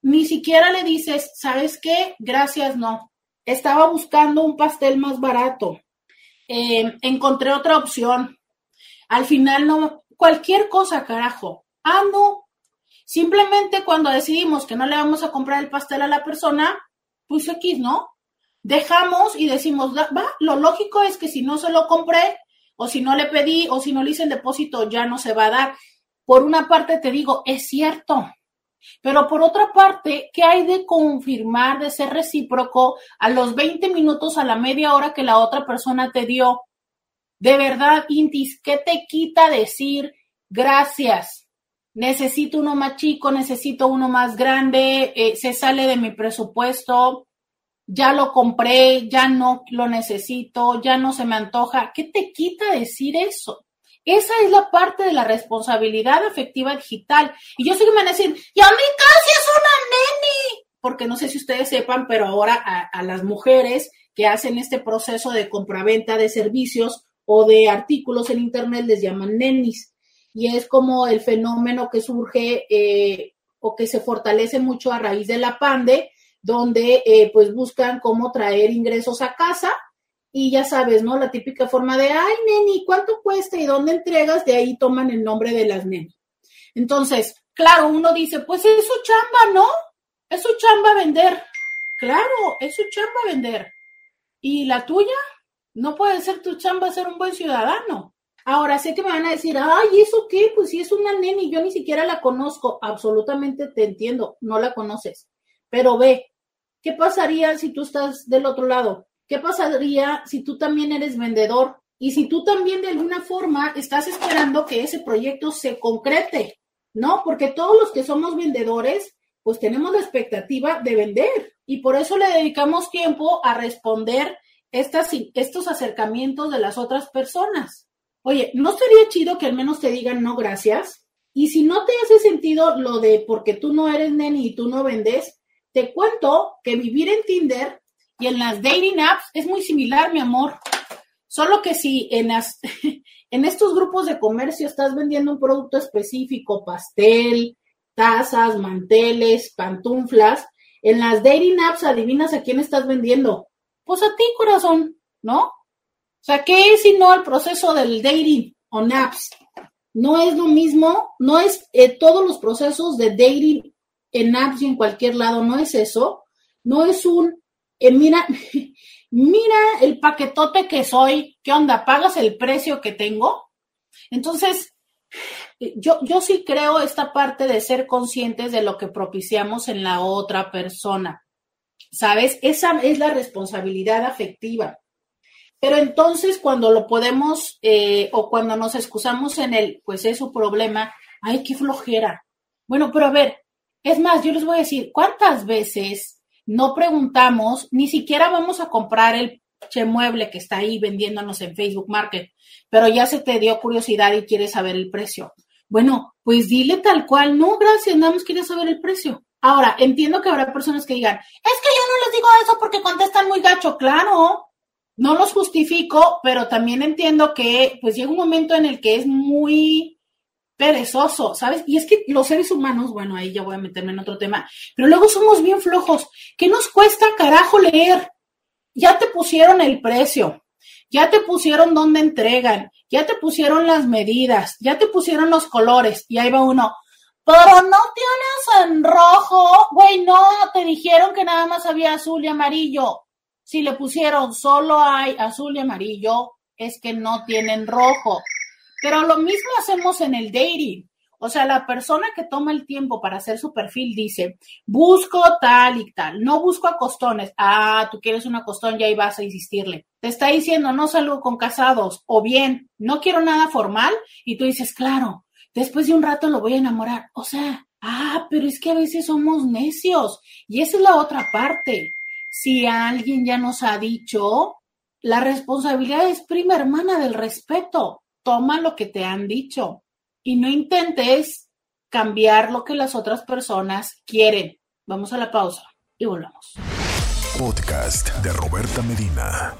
Speaker 2: ni siquiera le dices, ¿sabes qué? Gracias, no. Estaba buscando un pastel más barato. Eh, encontré otra opción. Al final no, cualquier cosa, carajo. Ah, no. Simplemente cuando decidimos que no le vamos a comprar el pastel a la persona, pues X, ¿no? Dejamos y decimos, va, lo lógico es que si no se lo compré, o si no le pedí, o si no le hice el depósito, ya no se va a dar. Por una parte te digo, es cierto, pero por otra parte, ¿qué hay de confirmar, de ser recíproco a los 20 minutos, a la media hora que la otra persona te dio? De verdad, Intis, ¿qué te quita decir gracias? Necesito uno más chico, necesito uno más grande, eh, se sale de mi presupuesto, ya lo compré, ya no lo necesito, ya no se me antoja. ¿Qué te quita decir eso? Esa es la parte de la responsabilidad afectiva digital. Y yo sé que me van a decir, y a mí casi es una neni. Porque no sé si ustedes sepan, pero ahora a, las mujeres que hacen este proceso de compraventa de servicios o de artículos en Internet les llaman nenis. Y es como el fenómeno que surge eh, o que se fortalece mucho a raíz de la pande, donde eh, pues buscan cómo traer ingresos a casa y ya sabes, ¿no? La típica forma de, ay, neni, ¿cuánto cuesta y dónde entregas? De ahí toman el nombre de las neni. Entonces, claro, uno dice, pues es su chamba, ¿no? Es su chamba vender. Claro, es su chamba vender. ¿Y la tuya? No puede ser tu chamba ser un buen ciudadano. Ahora sé que me van a decir, ay, ¿eso qué? Pues si es una neni, yo ni siquiera la conozco. Absolutamente te entiendo, no la conoces. Pero ve, ¿qué pasaría si tú estás del otro lado? ¿Qué pasaría si tú también eres vendedor y si tú también de alguna forma estás esperando que ese proyecto se concrete? ¿No? Porque todos los que somos vendedores, pues tenemos la expectativa de vender y por eso le dedicamos tiempo a responder estas, estos acercamientos de las otras personas. Oye, ¿no sería chido que al menos te digan no gracias? Y si no te hace sentido lo de porque tú no eres neni y tú no vendes, te cuento que vivir en Tinder y en las dating apps es muy similar, mi amor. Solo que si en, las, en estos grupos de comercio estás vendiendo un producto específico, pastel, tazas, manteles, pantuflas, en las dating apps adivinas a quién estás vendiendo. Pues a ti, corazón, ¿no? O sea, ¿qué es si no el proceso del dating on apps? No es lo mismo, no es eh, todos los procesos de dating en apps y en cualquier lado, no es eso. No es un eh, mira, mira el paquetote que soy, ¿qué onda? ¿Pagas el precio que tengo? Entonces, yo, yo sí creo esta parte de ser conscientes de lo que propiciamos en la otra persona. ¿Sabes? Esa es la responsabilidad afectiva. Pero entonces cuando lo podemos eh, o cuando nos excusamos en el, pues es su problema, ay, qué flojera. Bueno, pero a ver, es más, yo les voy a decir, ¿cuántas veces no preguntamos, ni siquiera vamos a comprar el mueble que está ahí vendiéndonos en Facebook Market, pero ya se te dio curiosidad y quieres saber el precio. Bueno, pues dile tal cual, no, gracias, nada más quieres saber el precio. Ahora, entiendo que habrá personas que digan, es que yo no les digo eso porque contestan muy gacho, claro, no los justifico, pero también entiendo que pues llega un momento en el que es muy perezoso, ¿sabes? Y es que los seres humanos, bueno, ahí ya voy a meterme en otro tema, pero luego somos bien flojos. ¿Qué nos cuesta carajo leer? Ya te pusieron el precio, ya te pusieron dónde entregan, ya te pusieron las medidas, ya te pusieron los colores, y ahí va uno. Pero no tienes en rojo, güey, no, te dijeron que nada más había azul y amarillo. Si le pusieron solo hay azul y amarillo, es que no tienen rojo. Pero lo mismo hacemos en el dating. O sea, la persona que toma el tiempo para hacer su perfil dice, busco tal y tal, no busco a costones. Ah, tú quieres una costón y ahí vas a insistirle. Te está diciendo, no salgo con casados. O bien, no quiero nada formal. Y tú dices, claro, después de un rato lo voy a enamorar. O sea, ah, pero es que a veces somos necios. Y esa es la otra parte. Si alguien ya nos ha dicho, la responsabilidad es prima hermana del respeto. Toma lo que te han dicho y no intentes cambiar lo que las otras personas quieren. Vamos a la pausa y volvamos.
Speaker 1: Podcast de Roberta Medina.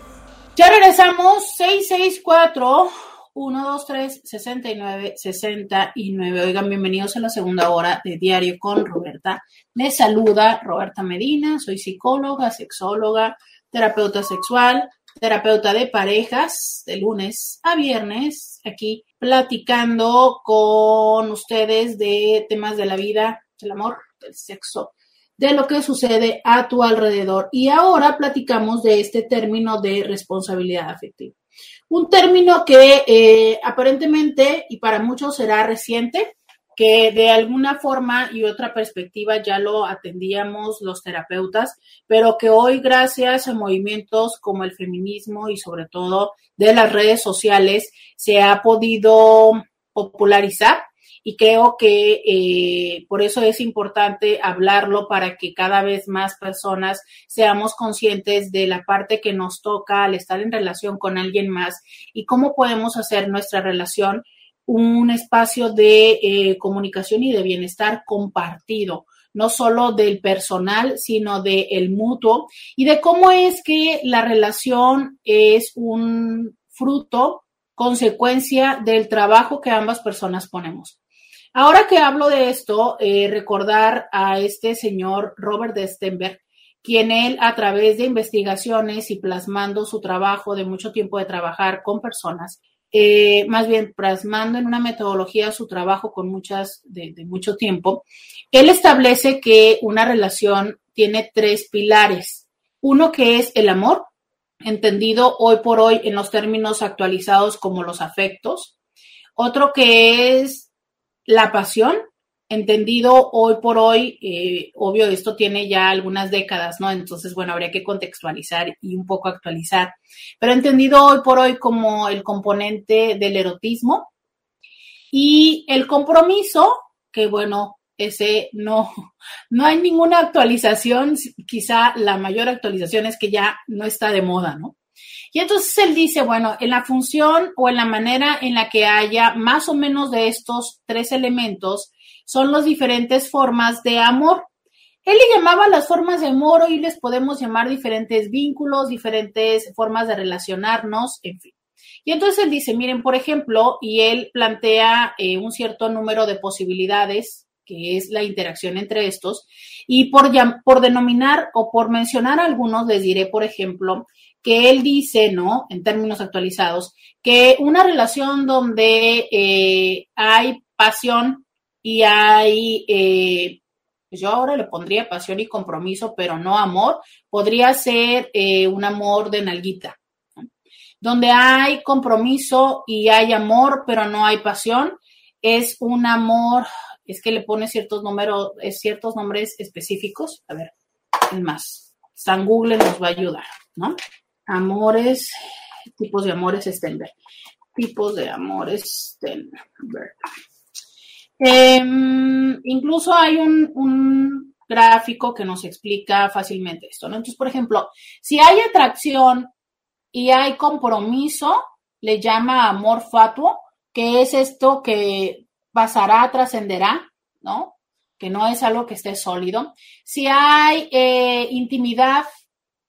Speaker 2: Ya regresamos 664 123 69 69. Oigan, bienvenidos a la segunda hora de Diario con Roberta. Les saluda Roberta Medina, soy psicóloga, sexóloga, terapeuta sexual, terapeuta de parejas de lunes a viernes, aquí platicando con ustedes de temas de la vida, del amor, del sexo, de lo que sucede a tu alrededor. Y ahora platicamos de este término de responsabilidad afectiva. Un término que eh, aparentemente y para muchos será reciente, que de alguna forma y otra perspectiva ya lo atendíamos los terapeutas, pero que hoy gracias a movimientos como el feminismo y sobre todo de las redes sociales se ha podido popularizar. Y creo que eh, por eso es importante hablarlo para que cada vez más personas seamos conscientes de la parte que nos toca al estar en relación con alguien más y cómo podemos hacer nuestra relación un espacio de eh, comunicación y de bienestar compartido, no solo del personal, sino del el mutuo y de cómo es que la relación es un fruto, consecuencia del trabajo que ambas personas ponemos. Ahora que hablo de esto, eh, recordar a este señor Robert Stenberg, quien él a través de investigaciones y plasmando su trabajo de mucho tiempo de trabajar con personas, eh, más bien plasmando en una metodología su trabajo con muchas, de, mucho tiempo, él establece que una relación tiene tres pilares. Uno que es el amor, entendido hoy por hoy en los términos actualizados como los afectos. Otro que es la pasión, entendido hoy por hoy, eh, obvio, esto tiene ya algunas décadas, ¿no? Entonces, bueno, habría que contextualizar y un poco actualizar, pero entendido hoy por hoy como el componente del erotismo y el compromiso, que bueno, ese no, no hay ninguna actualización, quizá la mayor actualización es que ya no está de moda, ¿no? Y entonces él dice, bueno, en la función o en la manera en la que haya más o menos de estos tres elementos, son las diferentes formas de amor. Él le llamaba las formas de amor, hoy les podemos llamar diferentes vínculos, diferentes formas de relacionarnos, en fin. Y entonces él dice, miren, por ejemplo, y él plantea eh, un cierto número de posibilidades, que es la interacción entre estos, y por, por denominar o por mencionar algunos, les diré, por ejemplo, que él dice, ¿no? En términos actualizados, que una relación donde eh, hay pasión, y hay, eh, yo ahora le pondría pasión y compromiso, pero no amor, podría ser eh, un amor de nalguita, donde hay compromiso y hay amor, pero no hay pasión, es un amor, es que le pone ciertos números, ciertos nombres específicos, a ver, es más, San Google nos va a ayudar, ¿no? Amores, tipos de amores Stenberg, tipos de amores Stenberg. Em, incluso hay un, gráfico que nos explica fácilmente esto, ¿no? Entonces, por ejemplo, si hay atracción y hay compromiso, le llama amor fatuo, que es esto que pasará, trascenderá, ¿no? Que no es algo que esté sólido. Si hay eh, intimidad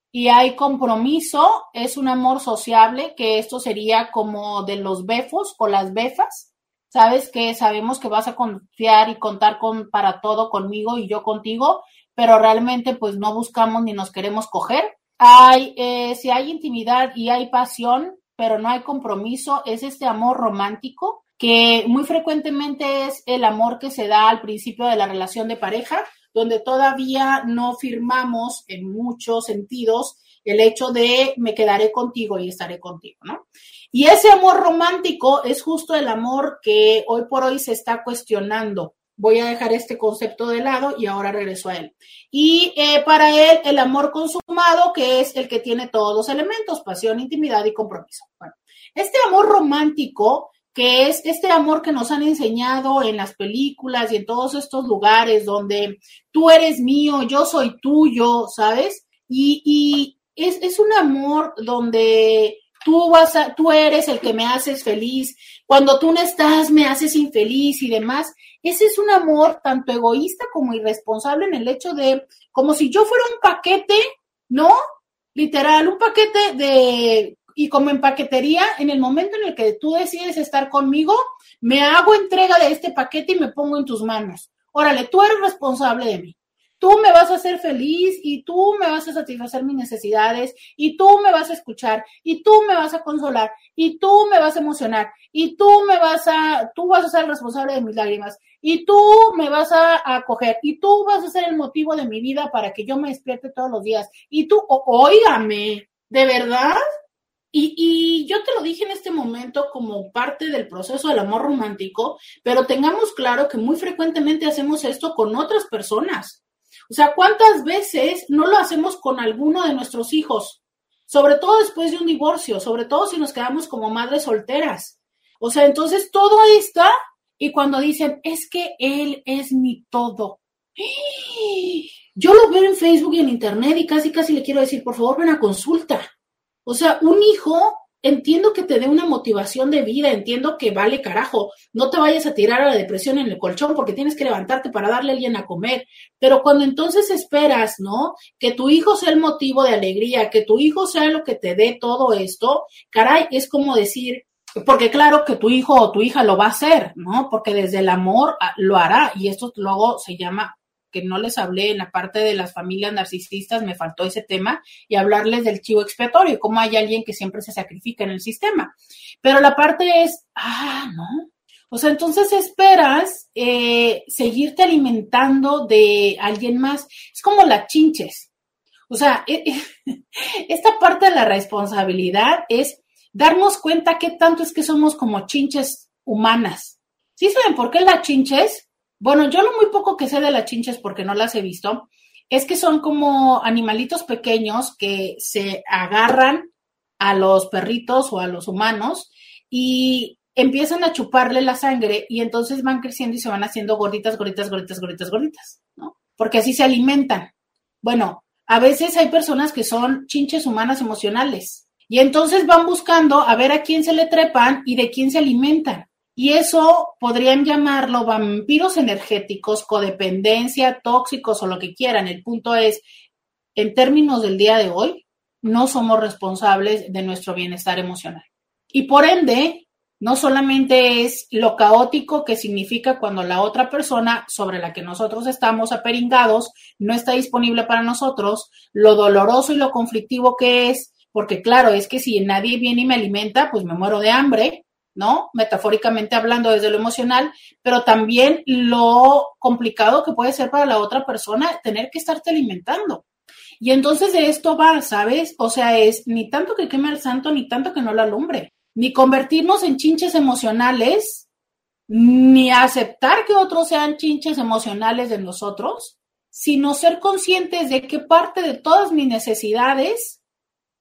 Speaker 2: y hay compromiso, es un amor sociable, que esto sería como de los befos o las befas, sabes que sabemos que vas a confiar y contar con para todo conmigo y yo contigo, pero realmente pues no buscamos ni nos queremos coger. Hay, eh, si hay intimidad y hay pasión, pero no hay compromiso, es este amor romántico que muy frecuentemente es el amor que se da al principio de la relación de pareja, donde todavía no firmamos en muchos sentidos el hecho de me quedaré contigo y estaré contigo, ¿no? Y ese amor romántico es justo el amor que hoy por hoy se está cuestionando. Voy a dejar este concepto de lado y ahora regreso a él. Y eh, para él, el amor consumado, que es el que tiene todos los elementos, pasión, intimidad y compromiso. Bueno, este amor romántico, que es este amor que nos han enseñado en las películas y en todos estos lugares donde tú eres mío, yo soy tuyo, ¿sabes? Y, y es, es un amor donde tú vas a, tú eres el que me haces feliz, cuando tú no estás me haces infeliz y demás. Ese es un amor tanto egoísta como irresponsable en el hecho de, como si yo fuera un paquete, ¿no? Literal, un paquete de, y como en paquetería, en el momento en el que tú decides estar conmigo, me hago entrega de este paquete y me pongo en tus manos. Órale, tú eres responsable de mí tú me vas a hacer feliz y tú me vas a satisfacer mis necesidades y tú me vas a escuchar y tú me vas a consolar y tú me vas a emocionar y tú me vas a, tú vas a ser el responsable de mis lágrimas y tú me vas a acoger y tú vas a ser el motivo de mi vida para que yo me despierte todos los días y tú, óigame, ¿de verdad? Y, y, yo te lo dije en este momento como parte del proceso del amor romántico, pero tengamos claro que muy frecuentemente hacemos esto con otras personas. O sea, ¿cuántas veces no lo hacemos con alguno de nuestros hijos? Sobre todo después de un divorcio, sobre todo si nos quedamos como madres solteras. O sea, entonces todo está y cuando dicen, es que él es mi todo. Yo lo veo en Facebook y en Internet y casi, casi le quiero decir, por favor, ven a consulta. O sea, un hijo entiendo que te dé una motivación de vida, entiendo que vale carajo, no te vayas a tirar a la depresión en el colchón porque tienes que levantarte para darle a alguien a comer, pero cuando entonces esperas, ¿no? Que tu hijo sea el motivo de alegría, que tu hijo sea lo que te dé todo esto, caray, es como decir, porque claro que tu hijo o tu hija lo va a hacer, ¿no? Porque desde el amor ah, lo hará y esto luego se llama que no les hablé en la parte de las familias narcisistas, me faltó ese tema, y hablarles del chivo expiatorio, cómo hay alguien que siempre se sacrifica en el sistema. Pero la parte es, ah, no. O sea, entonces esperas eh, seguirte alimentando de alguien más. Es como las chinches. O sea, e, e, esta parte de la responsabilidad es darnos cuenta qué tanto es que somos como chinches humanas. ¿Sí saben por qué las chinches? Bueno, yo lo muy poco que sé de las chinches, porque no las he visto, es que son como animalitos pequeños que se agarran a los perritos o a los humanos y empiezan a chuparle la sangre y entonces van creciendo y se van haciendo gorditas, gorditas, gorditas, gorditas, gorditas, ¿no? Porque así se alimentan. Bueno, a veces hay personas que son chinches humanas emocionales y entonces van buscando a ver a quién se le trepan y de quién se alimentan. Y eso podrían llamarlo vampiros energéticos, codependencia, tóxicos o lo que quieran. El punto es, en términos del día de hoy, no somos responsables de nuestro bienestar emocional. Y por ende, no solamente es lo caótico que significa cuando la otra persona sobre la que nosotros estamos aperingados no está disponible para nosotros, lo doloroso y lo conflictivo que es, porque claro, es que si nadie viene y me alimenta, pues me muero de hambre, ¿no? Metafóricamente hablando desde lo emocional, pero también lo complicado que puede ser para la otra persona tener que estarte alimentando. Y entonces de esto va, ¿sabes? O sea, es ni tanto que queme al santo, ni tanto que no la alumbre, ni convertirnos en chinches emocionales, ni aceptar que otros sean chinches emocionales de nosotros, sino ser conscientes de que parte de todas mis necesidades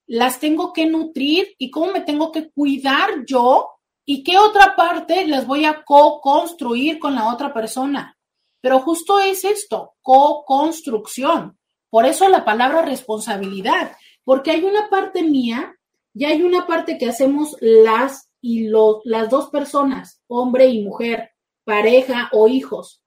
Speaker 2: las tengo que nutrir y cómo me tengo que cuidar yo ¿Y qué otra parte les voy a co-construir con la otra persona? Pero justo es esto, co-construcción. Por eso la palabra responsabilidad, porque hay una parte mía y hay una parte que hacemos las y las dos personas, hombre y mujer, pareja o hijos.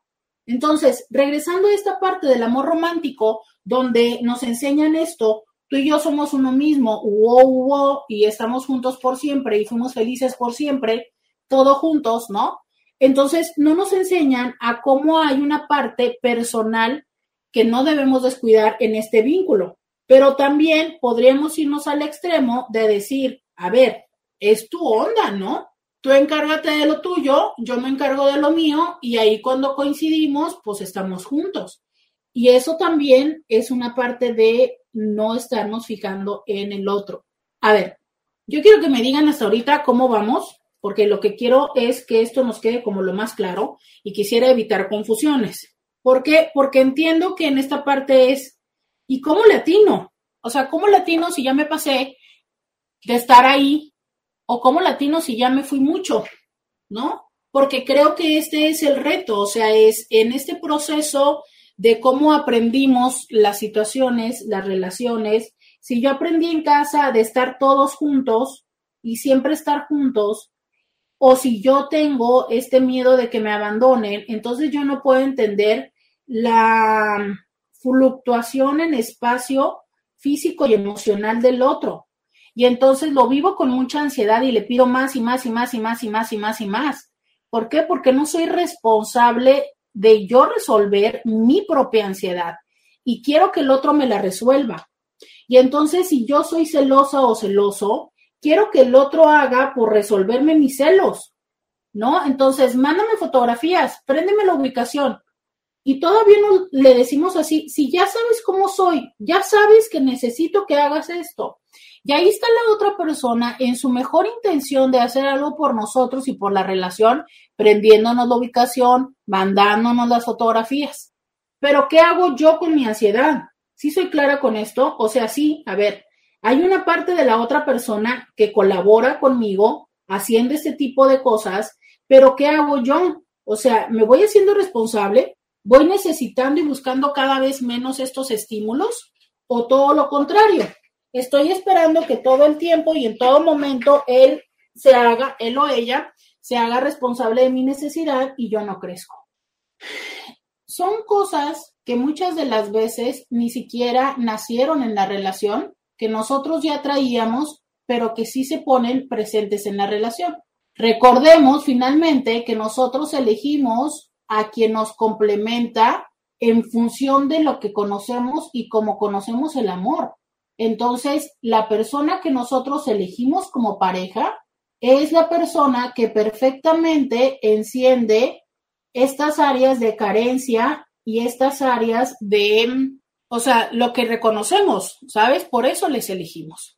Speaker 2: Entonces, regresando a esta parte del amor romántico, donde nos enseñan esto, tú y yo somos uno mismo, wow, wow, y estamos juntos por siempre y fuimos felices por siempre, todos juntos, ¿no? Entonces, no nos enseñan a cómo hay una parte personal que no debemos descuidar en este vínculo. Pero también podríamos irnos al extremo de decir, a ver, es tu onda, ¿no? Tú encárgate de lo tuyo, yo me encargo de lo mío y ahí cuando coincidimos, pues estamos juntos. Y eso también es una parte de no estarnos fijando en el otro. A ver, yo quiero que me digan hasta ahorita cómo vamos, porque lo que quiero es que esto nos quede como lo más claro y quisiera evitar confusiones. ¿Por qué? Porque entiendo que en esta parte es, ¿y cómo latino? O sea, ¿cómo latino si ya me pasé de estar ahí? ¿O cómo latino si ya me fui mucho? ¿No? Porque creo que este es el reto, o sea, es en este proceso de cómo aprendimos las situaciones, las relaciones. Si yo aprendí en casa de estar todos juntos, y siempre estar juntos, o si yo tengo este miedo de que me abandonen, entonces yo no puedo entender la fluctuación en espacio físico y emocional del otro. Y entonces lo vivo con mucha ansiedad y le pido más y más y más y más y más y más y más. ¿Por qué? Porque no soy responsable de yo resolver mi propia ansiedad y quiero que el otro me la resuelva. Y entonces si yo soy celosa o celoso, quiero que el otro haga por resolverme mis celos, ¿no? Entonces, mándame fotografías, préndeme la ubicación. Y todavía no le decimos así, si ya sabes cómo soy, ya sabes que necesito que hagas esto. Y ahí está la otra persona en su mejor intención de hacer algo por nosotros y por la relación, prendiéndonos la ubicación, mandándonos las fotografías. Pero ¿qué hago yo con mi ansiedad? ¿Sí soy clara con esto? O sea, sí, a ver, hay una parte de la otra persona que colabora conmigo haciendo este tipo de cosas, pero ¿qué hago yo? O sea, me voy haciendo responsable ¿Voy necesitando y buscando cada vez menos estos estímulos o todo lo contrario? Estoy esperando que todo el tiempo y en todo momento él se haga, él o ella, se haga responsable de mi necesidad y yo no crezco. Son cosas que muchas de las veces ni siquiera nacieron en la relación, que nosotros ya traíamos, pero que sí se ponen presentes en la relación. Recordemos finalmente que nosotros elegimos a quien nos complementa en función de lo que conocemos y como conocemos el amor. Entonces, la persona que nosotros elegimos como pareja es la persona que perfectamente enciende estas áreas de carencia y estas áreas de, o sea, lo que reconocemos, ¿sabes? Por eso les elegimos.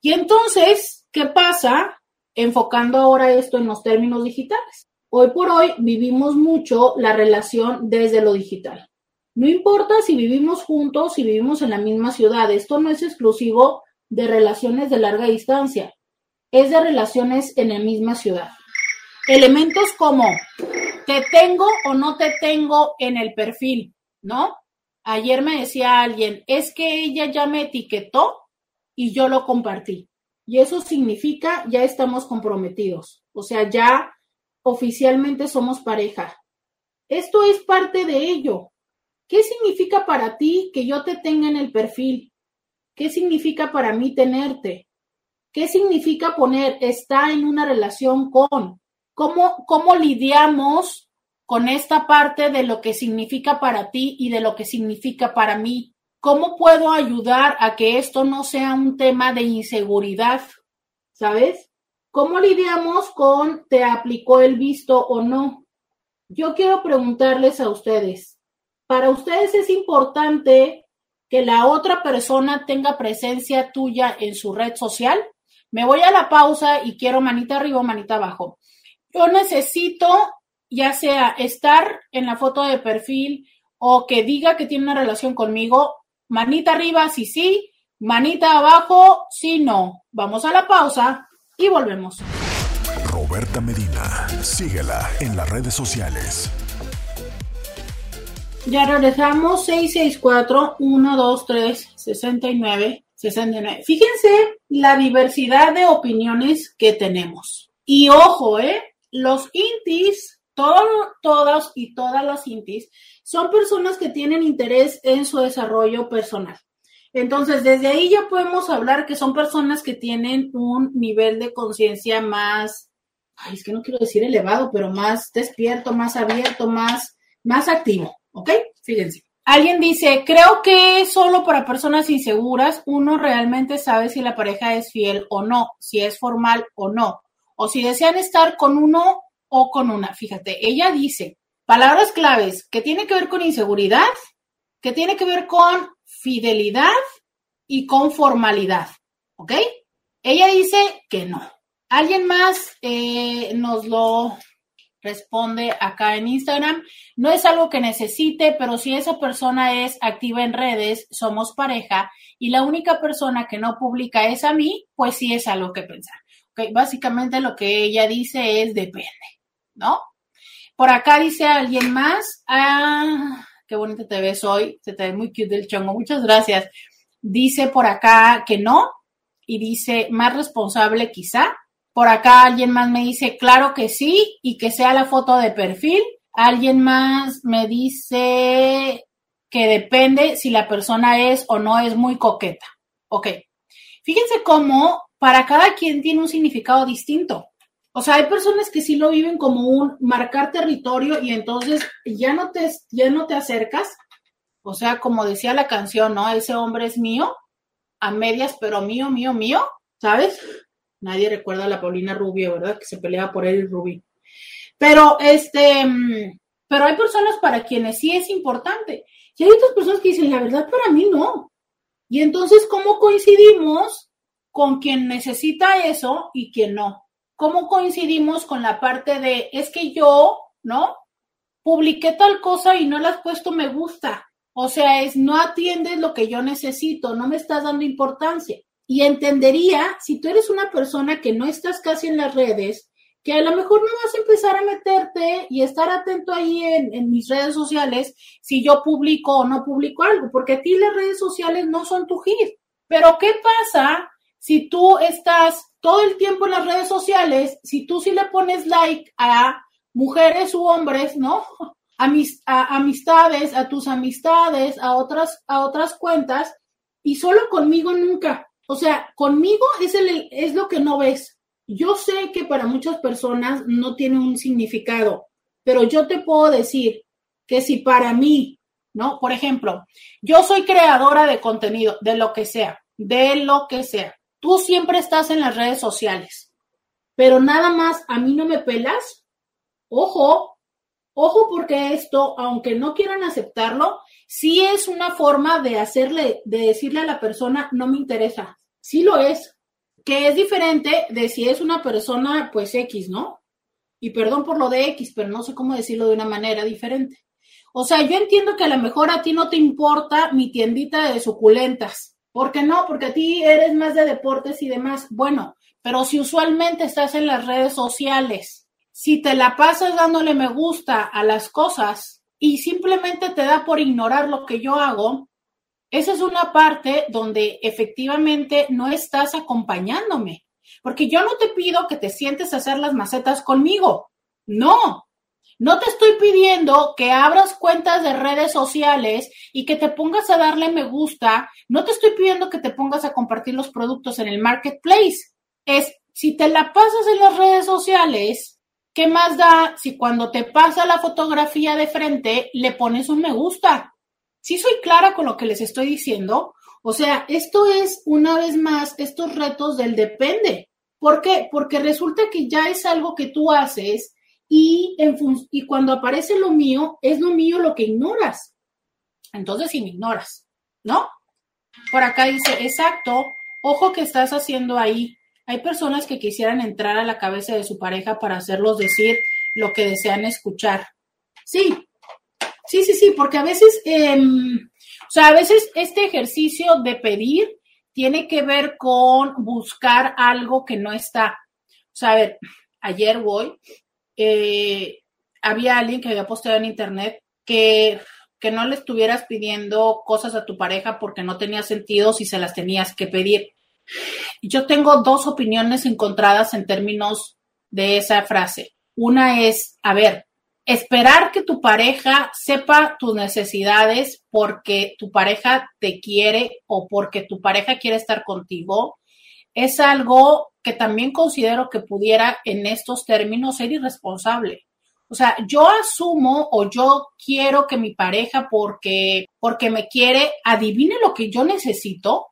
Speaker 2: Y entonces, ¿qué pasa enfocando ahora esto en los términos digitales? Hoy por hoy vivimos mucho la relación desde lo digital. No importa si vivimos juntos, si vivimos en la misma ciudad, esto no es exclusivo de relaciones de larga distancia, es de relaciones en la misma ciudad. Elementos como te tengo o no te tengo en el perfil, ¿no? Ayer me decía alguien, es que ella ya me etiquetó y yo lo compartí. Y eso significa ya estamos comprometidos. O sea, ya oficialmente somos pareja. Esto es parte de ello. ¿Qué significa para ti que yo te tenga en el perfil? ¿Qué significa para mí tenerte? ¿Qué significa poner está en una relación con? ¿Cómo, cómo lidiamos con esta parte de lo que significa para ti y de lo que significa para mí? ¿Cómo puedo ayudar a que esto no sea un tema de inseguridad? ¿Sabes? ¿Cómo lidiamos con te aplicó el visto o no? Yo quiero preguntarles a ustedes, ¿para ustedes es importante que la otra persona tenga presencia tuya en su red social? Me voy a la pausa y quiero manita arriba o manita abajo. Yo necesito ya sea estar en la foto de perfil o que diga que tiene una relación conmigo, manita arriba si sí, manita abajo si no. Vamos a la pausa y volvemos.
Speaker 1: Roberta Medina, síguela en las redes sociales.
Speaker 2: Ya regresamos 664-123-69. 69. Fíjense la diversidad de opiniones que tenemos. Y ojo, ¿eh? Los intis, todo, todas y todas las intis, son personas que tienen interés en su desarrollo personal. Entonces, desde ahí ya podemos hablar que son personas que tienen un nivel de conciencia más, ay, es que no quiero decir elevado, pero más despierto, más abierto, más, más activo, ¿ok? Fíjense. Alguien dice, creo que solo para personas inseguras uno realmente sabe si la pareja es fiel o no, si es formal o no, o si desean estar con uno o con una. Fíjate, ella dice, palabras claves, que tiene que ver con inseguridad, que tiene que ver con fidelidad y con formalidad. ¿Ok? Ella dice que no. Alguien más eh, nos lo responde acá en Instagram. No es algo que necesite, pero si esa persona es activa en redes, somos pareja y la única persona que no publica es a mí, pues sí es algo que pensar. Básicamente lo que ella dice es depende, ¿no? Por acá dice alguien más. Ah, qué bonita te ves hoy, se te ve muy cute el chongo, muchas gracias. Dice por acá que no, y dice más responsable quizá, Por acá alguien más me dice, claro que sí, y que sea la foto de perfil. Alguien más me dice que depende si la persona es o no es muy coqueta. Ok. Fíjense cómo para cada quien tiene un significado distinto. O sea, hay personas que sí lo viven como un marcar territorio y entonces ya no te, ya no te acercas. O sea, como decía la canción, ¿no? Ese hombre es mío, a medias, pero mío, mío, mío, ¿sabes? Nadie recuerda a la Paulina Rubio, ¿verdad? Que se peleaba por él Rubí. Pero este, mm, pero hay personas para quienes sí es importante. Y hay otras personas que dicen, la verdad, para mí no. Y entonces, ¿cómo coincidimos con quien necesita eso y quien no? ¿Cómo coincidimos con la parte de, es que yo, ¿no? Publiqué tal cosa y no le has puesto me gusta. O sea, es no atiendes lo que yo necesito, no me estás dando importancia. Y entendería si tú eres una persona que no estás casi en las redes, que a lo mejor no vas a empezar a meterte y estar atento ahí en, mis redes sociales si yo publico o no publico algo, porque a ti las redes sociales no son tu hit. Pero ¿qué pasa si tú estás todo el tiempo en las redes sociales, si tú sí le pones like a mujeres u hombres, ¿no? A, mis, a amistades, a tus amistades, a otras, a otras cuentas, y solo conmigo nunca. O sea, conmigo es, el, es lo que no ves. Yo sé que para muchas personas no tiene un significado, pero yo te puedo decir que si para mí, ¿no? Por ejemplo, yo soy creadora de contenido, de lo que sea, de lo que sea. Tú siempre estás en las redes sociales, pero nada más a mí no me pelas. Ojo, ojo porque esto, aunque no quieran aceptarlo, sí es una forma de hacerle, de decirle a la persona, no me interesa. Sí lo es, que es diferente de si es una persona, pues X, ¿no? Y perdón por lo de X, pero no sé cómo decirlo de una manera diferente. O sea, yo entiendo que a lo mejor a ti no te importa mi tiendita de suculentas. ¿Por qué no? Porque a ti eres más de deportes y demás. Bueno, pero si usualmente estás en las redes sociales, si te la pasas dándole me gusta a las cosas y simplemente te da por ignorar lo que yo hago, esa es una parte donde efectivamente no estás acompañándome, porque yo no te pido que te sientes a hacer las macetas conmigo. No, no te estoy pidiendo que abras cuentas de redes sociales y que te pongas a darle me gusta. No te estoy pidiendo que te pongas a compartir los productos en el marketplace. Es si te la pasas en las redes sociales, ¿Qué más da si cuando te pasa la fotografía de frente le pones un me gusta? Si soy clara con lo que les estoy diciendo. O sea, esto es una vez más estos retos del depende. ¿Por qué? Porque resulta que ya es algo que tú haces y, en y cuando aparece lo mío, es lo mío lo que ignoras. Entonces, si me ignoras, ¿no? Por acá dice, exacto, ojo que estás haciendo ahí. Hay personas que quisieran entrar a la cabeza de su pareja para hacerlos decir lo que desean escuchar. Sí, sí, sí, sí, porque a veces, em, o sea, a veces este ejercicio de pedir tiene que ver con buscar algo que no está. O sea, ver, ayer voy, eh, había alguien que había posteado en internet que, que no le estuvieras pidiendo cosas a tu pareja porque no tenía sentido si se las tenías que pedir. Yo tengo dos opiniones encontradas en términos de esa frase. Una es, a ver, esperar que tu pareja sepa tus necesidades porque tu pareja te quiere o porque tu pareja quiere estar contigo, es algo que también considero que pudiera en estos términos ser irresponsable. O sea, yo asumo o yo quiero que mi pareja porque porque me quiere adivine lo que yo necesito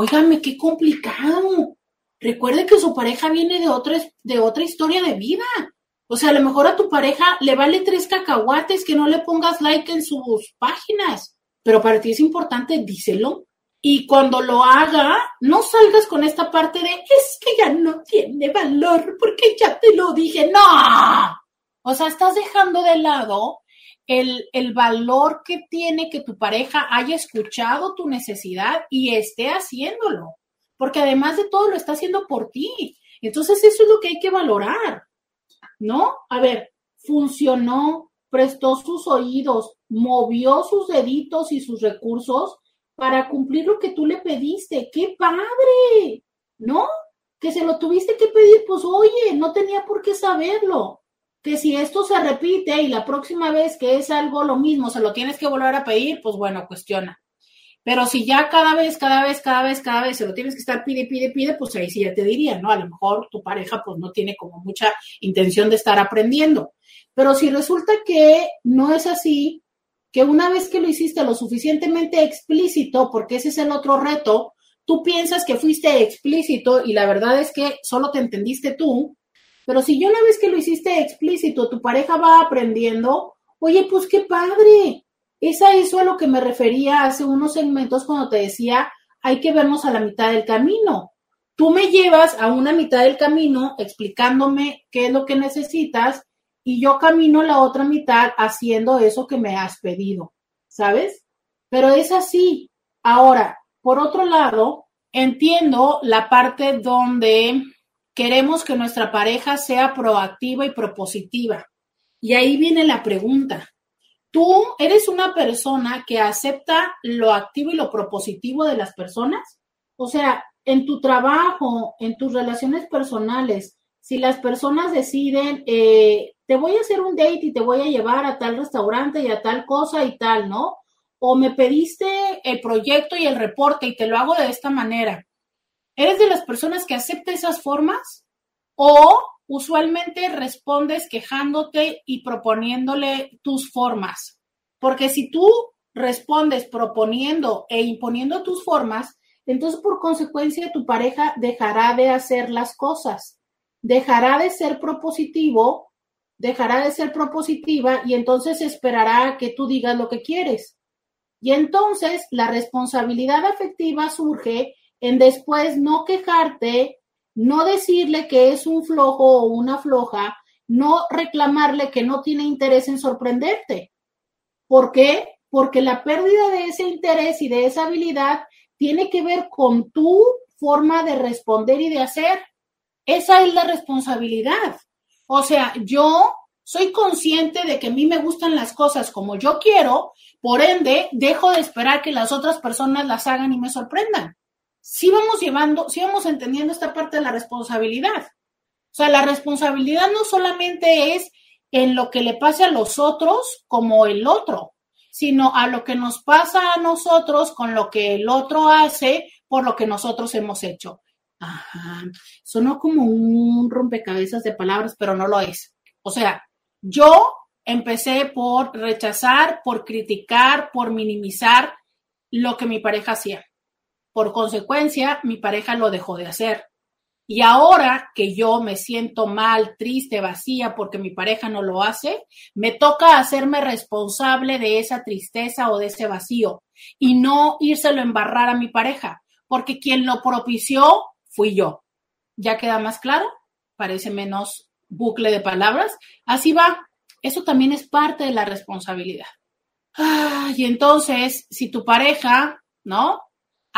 Speaker 2: Óigame, qué complicado. Recuerde que su pareja viene de otra, de otra historia de vida. O sea, a lo mejor a tu pareja le vale tres cacahuates que no le pongas like en sus páginas. Pero para ti es importante, díselo. Y cuando lo haga, no salgas con esta parte de es que ya no tiene valor porque ya te lo dije. No. O sea, estás dejando de lado el, valor que tiene que tu pareja haya escuchado tu necesidad y esté haciéndolo, porque además de todo lo está haciendo por ti. Entonces eso es lo que hay que valorar, ¿no? A ver, funcionó, prestó sus oídos, movió sus deditos y sus recursos para cumplir lo que tú le pediste. ¡Qué padre! ¿No? que se lo tuviste que pedir, pues oye, no tenía por qué saberlo. Que si esto se repite y la próxima vez que es algo lo mismo, se lo tienes que volver a pedir, pues bueno, cuestiona. Pero si ya cada vez, cada vez, cada vez, cada vez se lo tienes que estar pide, pide, pide, pues ahí sí ya te diría, ¿no? A lo mejor tu pareja pues no tiene como mucha intención de estar aprendiendo. Pero si resulta que no es así, que una vez que lo hiciste lo suficientemente explícito, porque ese es el otro reto, tú piensas que fuiste explícito y la verdad es que solo te entendiste tú, pero si yo una vez que lo hiciste explícito, tu pareja va aprendiendo, oye, pues qué padre. Esa eso a lo que me refería hace unos segmentos cuando te decía, hay que vernos a la mitad del camino. Tú me llevas a una mitad del camino explicándome qué es lo que necesitas y yo camino la otra mitad haciendo eso que me has pedido, ¿sabes? Pero es así. Ahora, por otro lado, entiendo la parte donde queremos que nuestra pareja sea proactiva y propositiva. Y ahí viene la pregunta. ¿Tú eres una persona que acepta lo activo y lo propositivo de las personas? O sea, en tu trabajo, en tus relaciones personales, si las personas deciden, eh, te voy a hacer un date y te voy a llevar a tal restaurante y a tal cosa y tal, ¿no? O me pediste el proyecto y el reporte y te lo hago de esta manera. ¿Eres de las personas que acepta esas formas? ¿O usualmente respondes quejándote y proponiéndole tus formas. Porque si tú respondes proponiendo e imponiendo tus formas, entonces por consecuencia tu pareja dejará de hacer las cosas, dejará de ser propositivo, dejará de ser propositiva y entonces esperará que tú digas lo que quieres. Y entonces la responsabilidad afectiva surge en después no quejarte no decirle que es un flojo o una floja, no reclamarle que no tiene interés en sorprenderte. ¿Por qué? Porque la pérdida de ese interés y de esa habilidad tiene que ver con tu forma de responder y de hacer. Esa es la responsabilidad. O sea, yo soy consciente de que a mí me gustan las cosas como yo quiero, por ende, dejo de esperar que las otras personas las hagan y me sorprendan sí vamos llevando, sí vamos entendiendo esta parte de la responsabilidad. O sea, la responsabilidad no solamente es en lo que le pase a los otros como el otro, sino a lo que nos pasa a nosotros con lo que el otro hace por lo que nosotros hemos hecho. Ajá, sonó como un rompecabezas de palabras, pero no lo es. O sea, yo empecé por rechazar, por criticar, por minimizar lo que mi pareja hacía. Por consecuencia, mi pareja lo dejó de hacer. Y ahora que yo me siento mal, triste, vacía porque mi pareja no lo hace, me toca hacerme responsable de esa tristeza o de ese vacío y no írselo a embarrar a mi pareja, porque quien lo propició fui yo. ¿Ya queda más claro? Parece menos bucle de palabras. Así va. Eso también es parte de la responsabilidad. y entonces, si tu pareja, ¿no?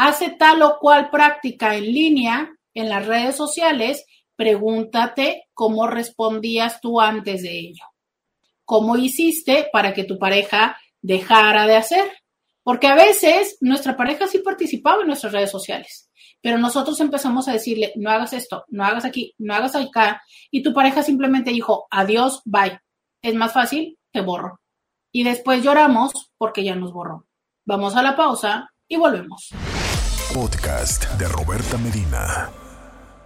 Speaker 2: Hace tal o cual práctica en línea en las redes sociales, pregúntate cómo respondías tú antes de ello. ¿Cómo hiciste para que tu pareja dejara de hacer? Porque a veces nuestra pareja sí participaba en nuestras redes sociales, pero nosotros empezamos a decirle, no hagas esto, no hagas aquí, no hagas acá, y tu pareja simplemente dijo, adiós, bye. Es más fácil, te borro. Y después lloramos porque ya nos borró. Vamos a la pausa y volvemos
Speaker 1: podcast de Roberta Medina.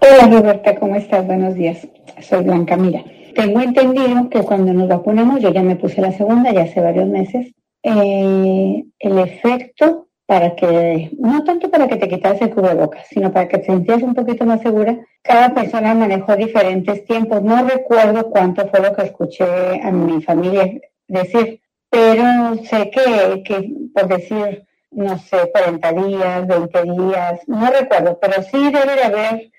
Speaker 3: Hola Roberta, ¿cómo estás? Buenos días. Soy Blanca. Mira, tengo entendido que cuando nos vacunamos, yo ya me puse la segunda, ya hace varios meses, eh, el efecto para que, no tanto para que te quitas el cubrebocas, sino para que te sentías un poquito más segura, cada persona manejó diferentes tiempos. No recuerdo cuánto fue lo que escuché a mi familia decir, pero sé que, que por decir, no sé, 40 días, 20 días, no recuerdo, pero sí debe de haber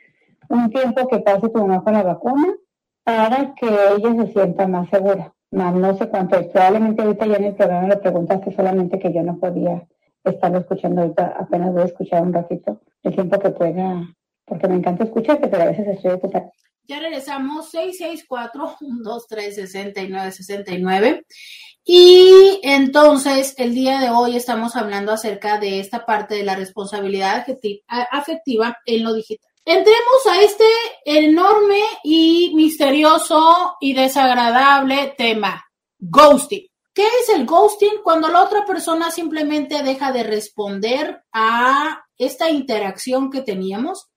Speaker 3: un tiempo que pase con la vacuna para que ella se sienta más segura. No sé cuánto es. Probablemente ahorita ya en el programa le preguntaste solamente que yo no podía estarlo escuchando ahorita, apenas voy a escuchar un ratito, el tiempo que pueda, porque me encanta escucharte, pero a veces estoy.
Speaker 2: Ya regresamos 664-123-6969. Y entonces, el día de hoy estamos hablando acerca de esta parte de la responsabilidad afectiva en lo digital. Entremos a este enorme y misterioso y desagradable tema, ghosting. ¿Qué es el ghosting? Cuando la otra persona simplemente deja de responder a esta interacción que teníamos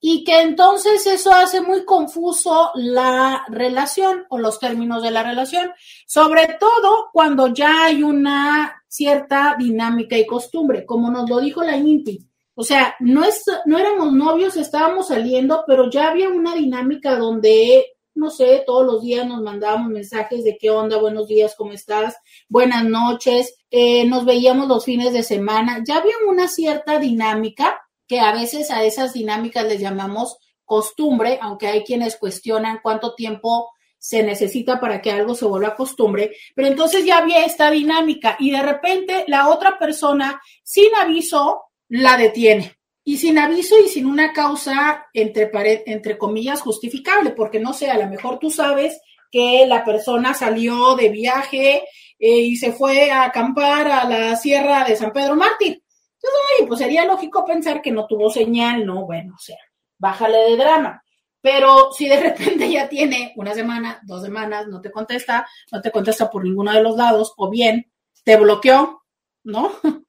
Speaker 2: y que entonces eso hace muy confuso la relación o los términos de la relación, sobre todo cuando ya hay una cierta dinámica y costumbre, como nos lo dijo la INTI o sea, no, es, no éramos novios, estábamos saliendo, pero ya había una dinámica donde, no sé, todos los días nos mandábamos mensajes de qué onda, buenos días, ¿cómo estás? Buenas noches, eh, nos veíamos los fines de semana. Ya había una cierta dinámica que a veces a esas dinámicas les llamamos costumbre, aunque hay quienes cuestionan cuánto tiempo se necesita para que algo se vuelva costumbre, pero entonces ya había esta dinámica y de repente la otra persona, sin aviso, la detiene. Y sin aviso y sin una causa, entre, entre comillas, justificable, porque no sé, a lo mejor tú sabes que la persona salió de viaje eh, y se fue a acampar a la sierra de San Pedro Mártir. Entonces, pues sería lógico pensar que no tuvo señal, ¿no? Bueno, o sea, bájale de drama. Pero si de repente ya tiene una semana, dos semanas, no te contesta, no te contesta por ninguno de los lados, o bien te bloqueó, ¿no?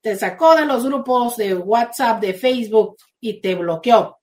Speaker 2: Te sacó de los grupos de WhatsApp, de Facebook y te bloqueó.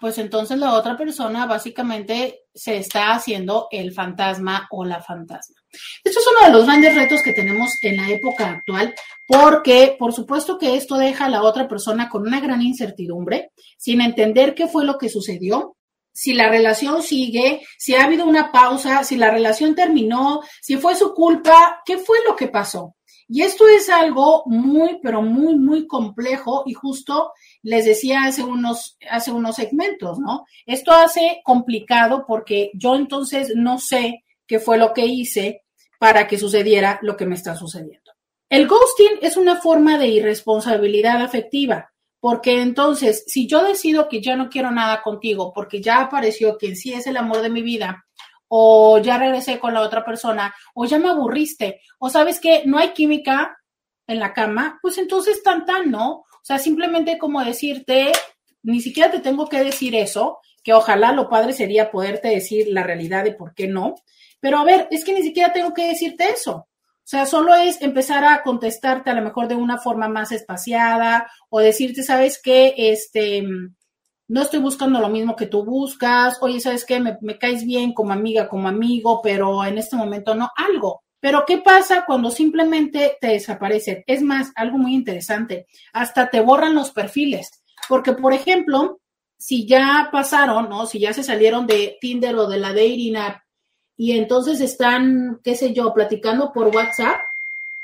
Speaker 2: Pues entonces la otra persona básicamente se está haciendo el fantasma o la fantasma. Esto es uno de los grandes retos que tenemos en la época actual, porque por supuesto que esto deja a la otra persona con una gran incertidumbre, sin entender qué fue lo que sucedió, si la relación sigue, si ha habido una pausa, si la relación terminó, si fue su culpa, qué fue lo que pasó. Y esto es algo muy, pero muy, muy complejo y justo les decía hace unos, hace unos segmentos, ¿no? Esto hace complicado porque yo entonces no sé qué fue lo que hice para que sucediera lo que me está sucediendo. El ghosting es una forma de irresponsabilidad afectiva, porque entonces, si yo decido que ya no quiero nada contigo, porque ya apareció quien sí es el amor de mi vida, o ya regresé con la otra persona, o ya me aburriste, o sabes que no hay química en la cama, pues entonces tan tan, ¿no? O sea, simplemente como decirte, ni siquiera te tengo que decir eso, que ojalá lo padre sería poderte decir la realidad de por qué no, pero a ver, es que ni siquiera tengo que decirte eso. O sea, solo es empezar a contestarte a lo mejor de una forma más espaciada o decirte, ¿sabes qué? Este, no estoy buscando lo mismo que tú buscas, oye, ¿sabes qué? Me, me, caes bien como amiga, como amigo, pero en este momento no, algo. Pero ¿qué pasa cuando simplemente te desaparecen? Es más, algo muy interesante, hasta te borran los perfiles, porque por ejemplo, si ya pasaron, ¿no? Si ya se salieron de Tinder o de la dating app y entonces están, qué sé yo, platicando por WhatsApp,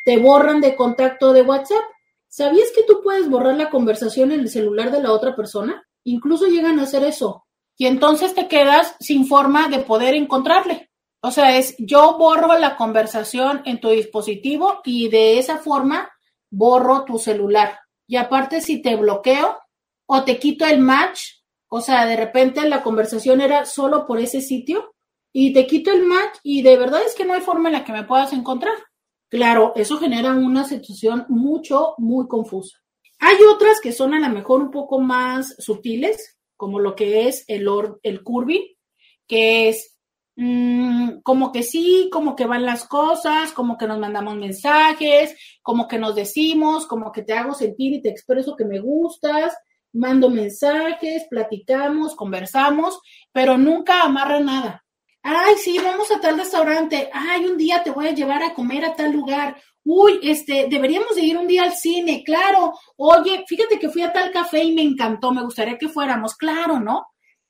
Speaker 2: te borran de contacto de WhatsApp. ¿Sabías que tú puedes borrar la conversación en el celular de la otra persona? Incluso llegan a hacer eso. Y entonces te quedas sin forma de poder encontrarle. O sea, es yo borro la conversación en tu dispositivo y de esa forma borro tu celular. Y aparte, si te bloqueo o te quito el match, o sea, de repente la conversación era solo por ese sitio y te quito el match y de verdad es que no hay forma en la que me puedas encontrar. Claro, eso genera una situación mucho, muy confusa. Hay otras que son a lo mejor un poco más sutiles, como lo que es el, el curvy, que es mm, como que sí, como que van las cosas, como que nos mandamos mensajes, como que nos decimos, como que te hago sentir y te expreso que me gustas, mando mensajes, platicamos, conversamos, pero nunca amarra nada. Ay, sí, vamos a tal restaurante. Ay, un día te voy a llevar a comer a tal lugar uy, este, deberíamos de ir un día al cine, claro, oye, fíjate que fui a tal café y me encantó, me gustaría que fuéramos, claro, ¿no?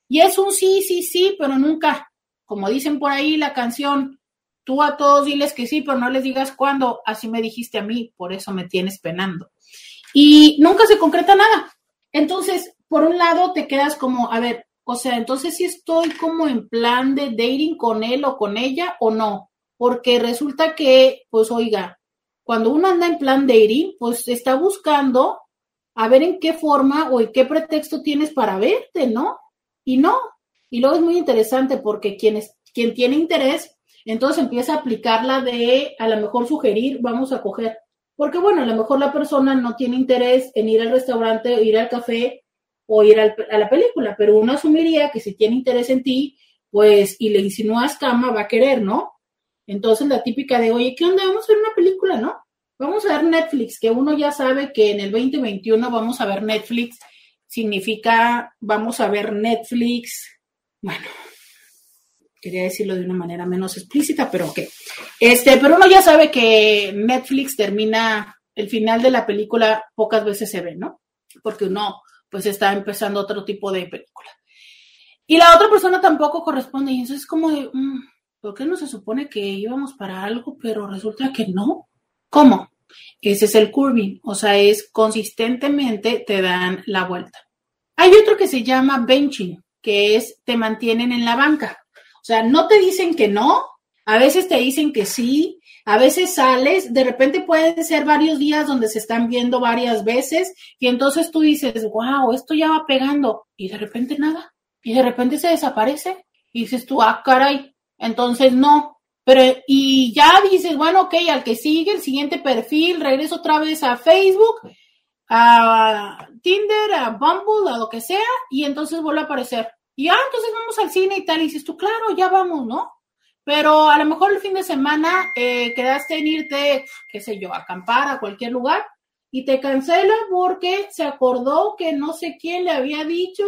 Speaker 2: Y es un sí, sí, sí, pero nunca, como dicen por ahí la canción, tú a todos diles que sí, pero no les digas cuándo, así me dijiste a mí, por eso me tienes penando. Y nunca se concreta nada. Entonces, por un lado te quedas como, a ver, o sea, entonces si estoy como en plan de dating con él o con ella o no, porque resulta que, pues oiga, cuando uno anda en plan dating, pues está buscando a ver en qué forma o en qué pretexto tienes para verte, ¿no? Y no. Y luego es muy interesante porque quien, quien tiene interés, entonces empieza a aplicarla de a lo mejor sugerir, vamos a coger. Porque bueno, a lo mejor la persona no tiene interés en ir al restaurante o ir al café o ir a la película, pero uno asumiría que si tiene interés en ti, pues, y le insinúas cama, va a querer, ¿no? Entonces la típica de, oye, ¿qué onda? Vamos a ver una película, ¿no? Vamos a ver Netflix, que uno ya sabe que en el 2021 vamos a ver Netflix, significa vamos a ver Netflix, bueno, quería decirlo de una manera menos explícita, pero ok. Este, pero uno ya sabe que Netflix termina, el final de la película pocas veces se ve, ¿no? Porque uno pues está empezando otro tipo de película. Y la otra persona tampoco corresponde, y eso es como de, mm, ¿por qué no se supone que íbamos para algo, pero resulta que no? ¿Cómo? Ese es el curving, o sea, es consistentemente te dan la vuelta. Hay otro que se llama benching, que es te mantienen en la banca. O sea, no te dicen que no, a veces te dicen que sí, a veces sales, de repente pueden ser varios días donde se están viendo varias veces y entonces tú dices, wow, esto ya va pegando y de repente nada, y de repente se desaparece y dices tú, ah, caray, entonces no, pero y ya dices, bueno, ok, al que sigue, el siguiente perfil, regreso otra vez a Facebook, a Tinder, a Bumble, a lo que sea, y entonces vuelve a aparecer. Y ah, entonces vamos al cine y tal, y dices tú, claro, ya vamos, ¿no? Pero a lo mejor el fin de semana eh, quedaste en irte, qué sé yo, a acampar a cualquier lugar y te cancela porque se acordó que no sé quién le había dicho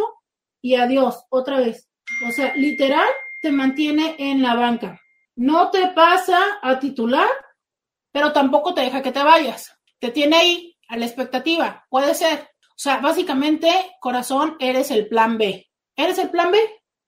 Speaker 2: y adiós, otra vez. O sea, literal, te mantiene en la banca. No te pasa a titular, pero tampoco te deja que te vayas. Te tiene ahí a la expectativa. Puede ser. O sea, básicamente, corazón, eres el plan B. ¿Eres el plan B?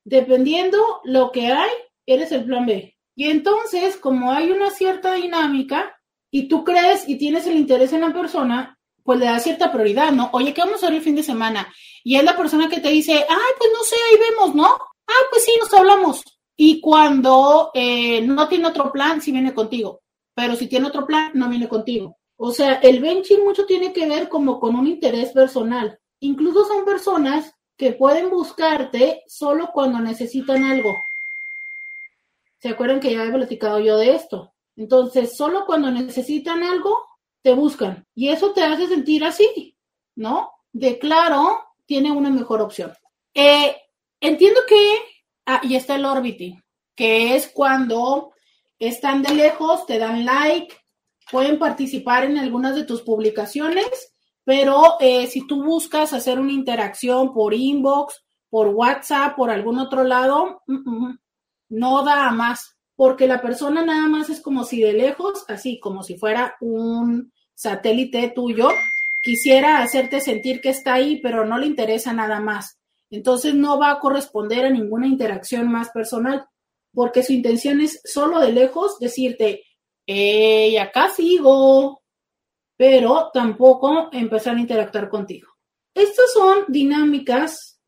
Speaker 2: Dependiendo lo que hay, eres el plan B. Y entonces, como hay una cierta dinámica y tú crees y tienes el interés en la persona, pues le das cierta prioridad, ¿no? Oye, ¿qué vamos a hacer el fin de semana? Y es la persona que te dice, ay, pues no sé, ahí vemos, ¿no? Ah, pues sí, nos hablamos. Y cuando eh, no tiene otro plan, sí viene contigo. Pero si tiene otro plan, no viene contigo. O sea, el benching mucho tiene que ver como con un interés personal. Incluso son personas que pueden buscarte solo cuando necesitan algo. ¿Se acuerdan que ya he platicado yo de esto? Entonces, solo cuando necesitan algo, te buscan. Y eso te hace sentir así, ¿no? De claro, tiene una mejor opción. Eh, entiendo que, ah, y está el orbiting, que es cuando están de lejos, te dan like, pueden participar en algunas de tus publicaciones, pero eh, si tú buscas hacer una interacción por inbox, por WhatsApp, por algún otro lado, mm, mm, no da a más, porque la persona nada más es como si de lejos, así como si fuera un satélite tuyo, quisiera hacerte sentir que está ahí, pero no le interesa nada más. Entonces no va a corresponder a ninguna interacción más personal, porque su intención es solo de lejos decirte, hey, acá sigo, pero tampoco empezar a interactuar contigo. Estas son dinámicas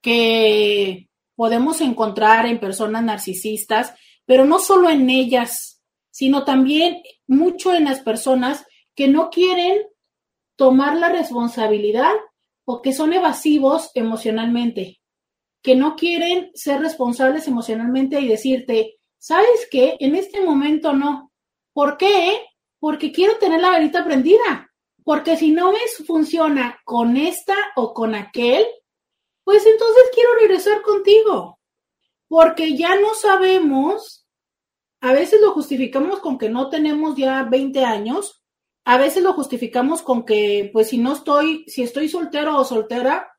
Speaker 2: que podemos encontrar en personas narcisistas, pero no solo en ellas, sino también mucho en las personas que no quieren tomar la responsabilidad o que son evasivos emocionalmente, que no quieren ser responsables emocionalmente y decirte, ¿sabes qué? En este momento no. ¿Por qué? porque quiero tener la varita prendida. Porque si no me funciona con esta o con aquel, pues entonces quiero regresar contigo. Porque ya no sabemos, a veces lo justificamos con que no tenemos ya 20 años, a veces lo justificamos con que, pues si no estoy, si estoy soltero o soltera,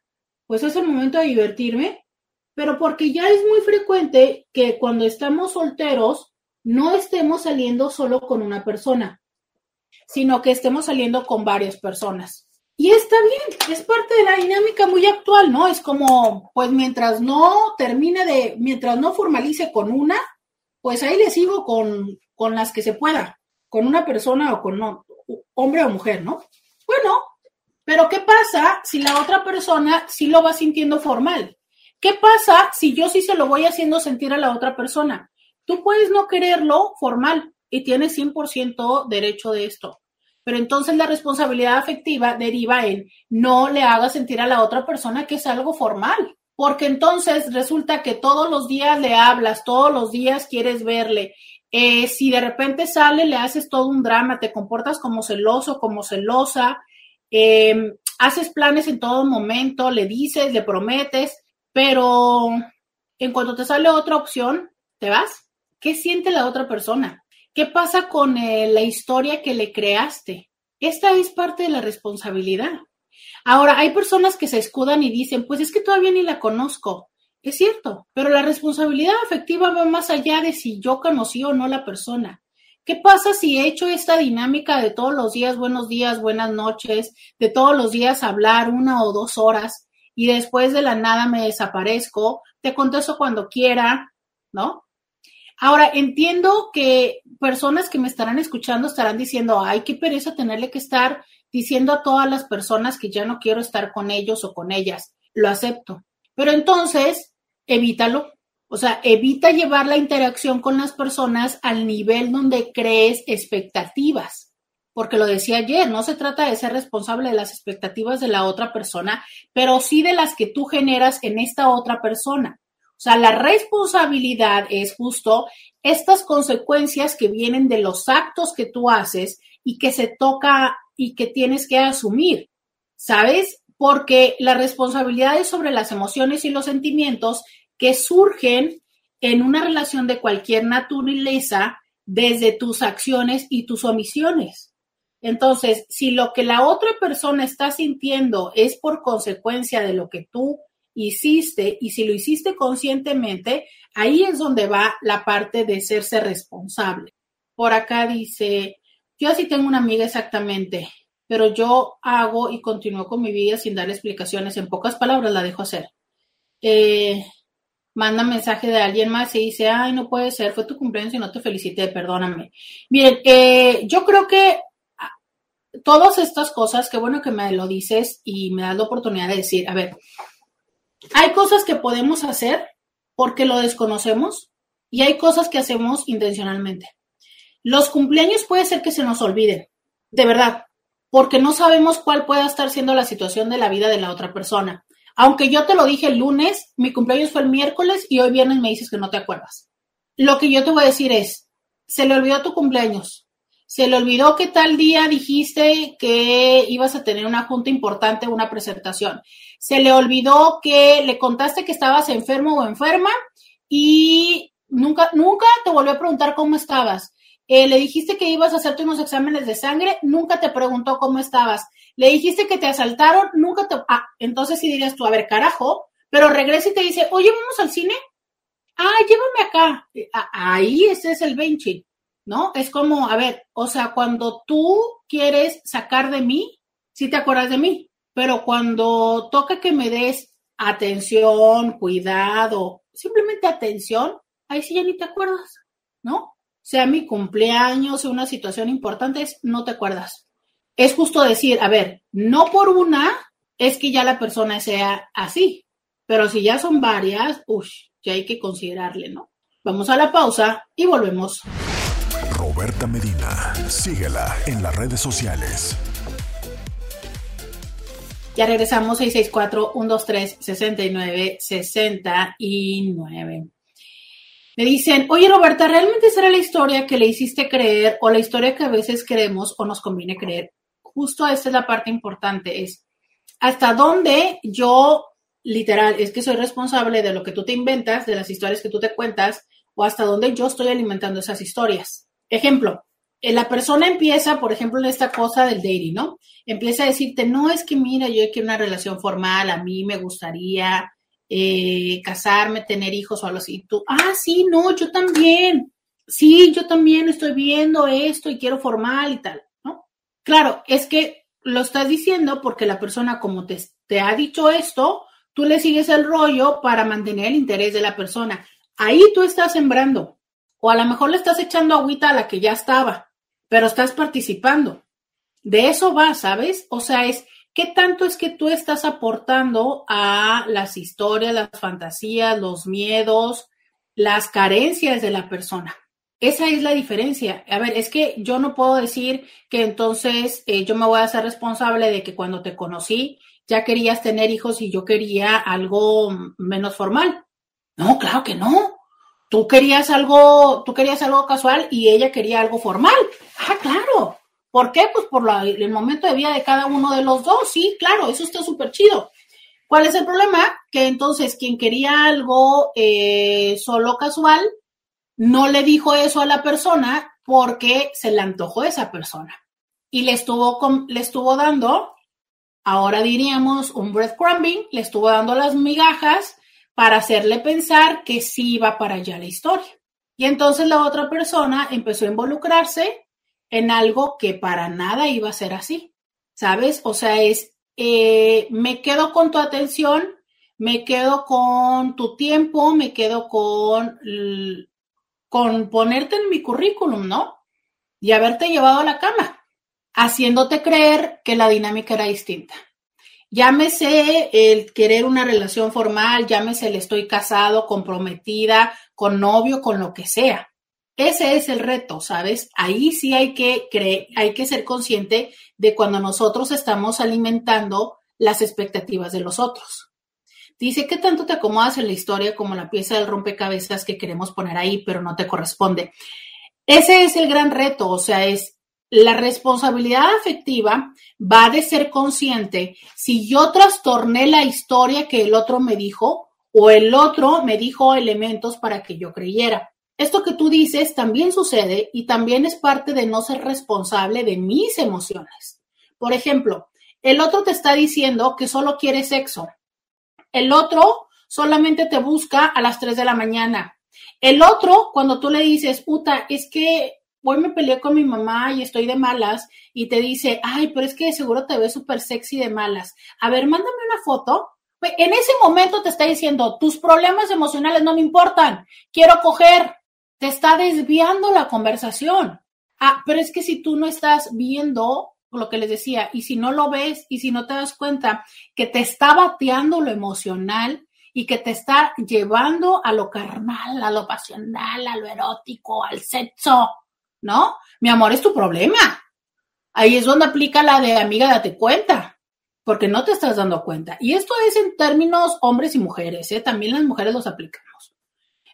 Speaker 2: pues es el momento de divertirme, pero porque ya es muy frecuente que cuando estamos solteros no estemos saliendo solo con una persona sino que estemos saliendo con varias personas. Y está bien, es parte de la dinámica muy actual, ¿no? Es como, pues mientras no termine de, mientras no formalice con una, pues ahí le sigo con, con las que se pueda, con una persona o con hombre o mujer, ¿no? Bueno, pero ¿qué pasa si la otra persona sí lo va sintiendo formal? ¿Qué pasa si yo sí se lo voy haciendo sentir a la otra persona? Tú puedes no quererlo formal, y tienes 100% derecho de esto. Pero entonces la responsabilidad afectiva deriva en no le hagas sentir a la otra persona que es algo formal, porque entonces resulta que todos los días le hablas, todos los días quieres verle. Eh, si de repente sale, le haces todo un drama, te comportas como celoso, como celosa, em, haces planes en todo momento, le dices, le prometes, pero en cuanto te sale otra opción, te vas. ¿Qué siente la otra persona? ¿Qué pasa con eh, la historia que le creaste? Esta es parte de la responsabilidad. Ahora, hay personas que se escudan y dicen, pues es que todavía ni la conozco. Es cierto, pero la responsabilidad afectiva va más allá de si yo conocí o no la persona. ¿Qué pasa si he hecho esta dinámica de todos los días, buenos días, buenas noches, de todos los días hablar una o dos horas y después de la nada me desaparezco, te contesto cuando quiera, ¿no? Ahora, entiendo que personas que me estarán escuchando estarán diciendo, ay, qué pereza tenerle que estar diciendo a todas las personas que ya no quiero estar con ellos o con ellas. Lo acepto. Pero entonces, evítalo. O sea, evita llevar la interacción con las personas al nivel donde crees expectativas. Porque lo decía ayer, no se trata de ser responsable de las expectativas de la otra persona, pero sí de las que tú generas en esta otra persona. O sea, la responsabilidad es justo estas consecuencias que vienen de los actos que tú haces y que se toca y que tienes que asumir, ¿sabes? Porque la responsabilidad es sobre las emociones y los sentimientos que surgen en una relación de cualquier naturaleza desde tus acciones y tus omisiones. Entonces, si lo que la otra persona está sintiendo es por consecuencia de lo que tú hiciste y si lo hiciste conscientemente, ahí es donde va la parte de serse responsable. Por acá dice, yo así tengo una amiga exactamente, pero yo hago y continúo con mi vida sin dar explicaciones. En pocas palabras la dejo hacer. Eh, manda mensaje de alguien más y dice, ay, no puede ser, fue tu cumpleaños y no te felicité, perdóname. Miren, eh, yo creo que ah, todas estas cosas, qué bueno que me lo dices y me das la oportunidad de decir, a ver, hay cosas que podemos hacer porque lo desconocemos y hay cosas que hacemos intencionalmente. Los cumpleaños puede ser que se nos olviden, de verdad, porque no sabemos cuál pueda estar siendo la situación de la vida de la otra persona. Aunque yo te lo dije el lunes, mi cumpleaños fue el miércoles y hoy viernes me dices que no te acuerdas. Lo que yo te voy a decir es, se le olvidó tu cumpleaños, se le olvidó que tal día dijiste que ibas a tener una junta importante, una presentación. Se le olvidó que le contaste que estabas enfermo o enferma y nunca, nunca te volvió a preguntar cómo estabas. Eh, le dijiste que ibas a hacerte unos exámenes de sangre, nunca te preguntó cómo estabas. Le dijiste que te asaltaron, nunca te... Ah, entonces sí dirías tú, a ver, carajo, pero regresa y te dice, oye, vamos al cine. Ah, llévame acá. Eh, ahí ese es el benching. ¿No? Es como, a ver, o sea, cuando tú quieres sacar de mí, sí te acuerdas de mí, pero cuando toca que me des atención, cuidado, simplemente atención, ahí sí ya ni te acuerdas, ¿no? Sea mi cumpleaños, sea una situación importante, no te acuerdas. Es justo decir, a ver, no por una es que ya la persona sea así, pero si ya son varias, uff, ya hay que considerarle, ¿no? Vamos a la pausa y volvemos.
Speaker 1: Roberta Medina. Síguela en las redes sociales.
Speaker 2: Ya regresamos 664-123-6969. Me dicen, oye Roberta, ¿realmente será la historia que le hiciste creer o la historia que a veces creemos o nos conviene creer? Justo esta es la parte importante, es hasta dónde yo, literal, es que soy responsable de lo que tú te inventas, de las historias que tú te cuentas, o hasta dónde yo estoy alimentando esas historias. Ejemplo, eh, la persona empieza, por ejemplo, en esta cosa del dating, ¿no? Empieza a decirte, no, es que mira, yo quiero una relación formal, a mí me gustaría eh, casarme, tener hijos o algo así. Tú, ah, sí, no, yo también. Sí, yo también estoy viendo esto y quiero formal y tal, ¿no? Claro, es que lo estás diciendo porque la persona como te, te ha dicho esto, tú le sigues el rollo para mantener el interés de la persona. Ahí tú estás sembrando, o a lo mejor le estás echando agüita a la que ya estaba, pero estás participando. De eso va, ¿sabes? O sea, es qué tanto es que tú estás aportando a las historias, las fantasías, los miedos, las carencias de la persona. Esa es la diferencia. A ver, es que yo no puedo decir que entonces eh, yo me voy a hacer responsable de que cuando te conocí ya querías tener hijos y yo quería algo menos formal. No, claro que no tú querías algo, tú querías algo casual y ella quería algo formal. Ah, claro. ¿Por qué? Pues por el momento de vida de cada uno de los dos. Sí, claro, eso está súper chido. ¿Cuál es el problema? Que entonces quien quería algo eh, solo casual no le dijo eso a la persona porque se le antojó esa persona y le estuvo, le estuvo dando, ahora diríamos un breadcrumbing, le estuvo dando las migajas para hacerle pensar que sí iba para allá la historia. Y entonces la otra persona empezó a involucrarse en algo que para nada iba a ser así, ¿sabes? O sea, es, eh, me quedo con tu atención, me quedo con tu tiempo, me quedo con, con ponerte en mi currículum, ¿no? Y haberte llevado a la cama, haciéndote creer que la dinámica era distinta. Llámese el querer una relación formal, llámese el estoy casado, comprometida, con novio, con lo que sea. Ese es el reto, ¿sabes? Ahí sí hay que creer, hay que ser consciente de cuando nosotros estamos alimentando las expectativas de los otros. Dice, ¿qué tanto te acomodas en la historia como la pieza del rompecabezas que queremos poner ahí, pero no te corresponde? Ese es el gran reto, o sea, es la responsabilidad afectiva va de ser consciente si yo trastorné la historia que el otro me dijo o el otro me dijo elementos para que yo creyera. Esto que tú dices también sucede y también es parte de no ser responsable de mis emociones. Por ejemplo, el otro te está diciendo que solo quiere sexo. El otro solamente te busca a las 3 de la mañana. El otro, cuando tú le dices, puta, es que hoy me peleé con mi mamá y estoy de malas, y te dice, ay, pero es que seguro te ves súper sexy de malas. A ver, mándame una foto. En ese momento te está diciendo, tus problemas emocionales no me importan, quiero coger te está desviando la conversación. Ah, pero es que si tú no estás viendo lo que les decía, y si no lo ves y si no te das cuenta que te está bateando lo emocional y que te está llevando a lo carnal, a lo pasional, a lo erótico, al sexo, ¿no? Mi amor, es tu problema. Ahí es donde aplica la de amiga, date cuenta, porque no te estás dando cuenta. Y esto es en términos hombres y mujeres, ¿eh? También las mujeres los aplicamos.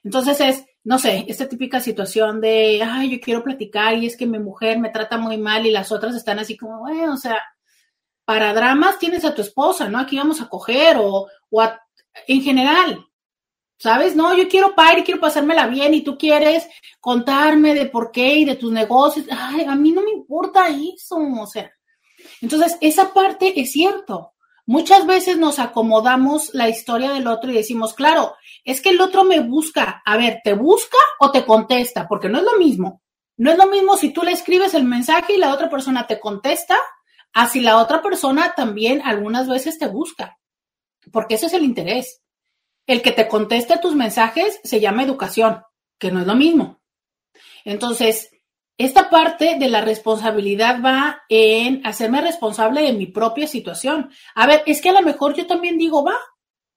Speaker 2: Entonces es, no sé, esta típica situación de, ay, yo quiero platicar y es que mi mujer me trata muy mal y las otras están así como, bueno, o sea, para dramas tienes a tu esposa, ¿no? Aquí vamos a coger o, o en general, ¿sabes? No, yo quiero y quiero pasármela bien y tú quieres contarme de por qué y de tus negocios. Ay, a mí no me importa eso, o sea. Entonces, esa parte es cierto. Muchas veces nos acomodamos la historia del otro y decimos, claro, es que el otro me busca. A ver, ¿te busca o te contesta? Porque no es lo mismo. No es lo mismo si tú le escribes el mensaje y la otra persona te contesta, así la otra persona también algunas veces te busca. Porque ese es el interés. El que te conteste tus mensajes se llama educación, que no es lo mismo. Entonces, esta parte de la responsabilidad va en hacerme responsable de mi propia situación. A ver, es que a lo mejor yo también digo, va,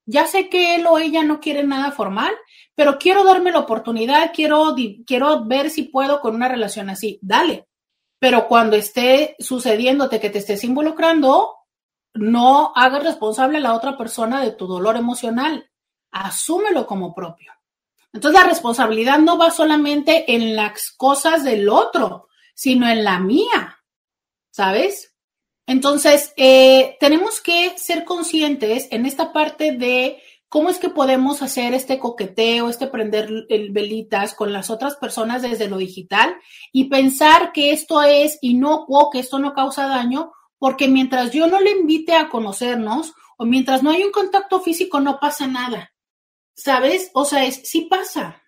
Speaker 2: ya sé que él o ella no quiere nada formal, pero quiero darme la oportunidad, quiero, quiero ver si puedo con una relación así. Dale. Pero cuando esté sucediéndote que te estés involucrando, no hagas responsable a la otra persona de tu dolor emocional. Asúmelo como propio. Entonces la responsabilidad no va solamente en las cosas del otro, sino en la mía, ¿sabes? Entonces, eh, tenemos que ser conscientes en esta parte de cómo es que podemos hacer este coqueteo, este prender velitas con las otras personas desde lo digital y pensar que esto es inocuo, que esto no causa daño, porque mientras yo no le invite a conocernos o mientras no hay un contacto físico, no pasa nada. ¿Sabes? O sea, es, sí pasa.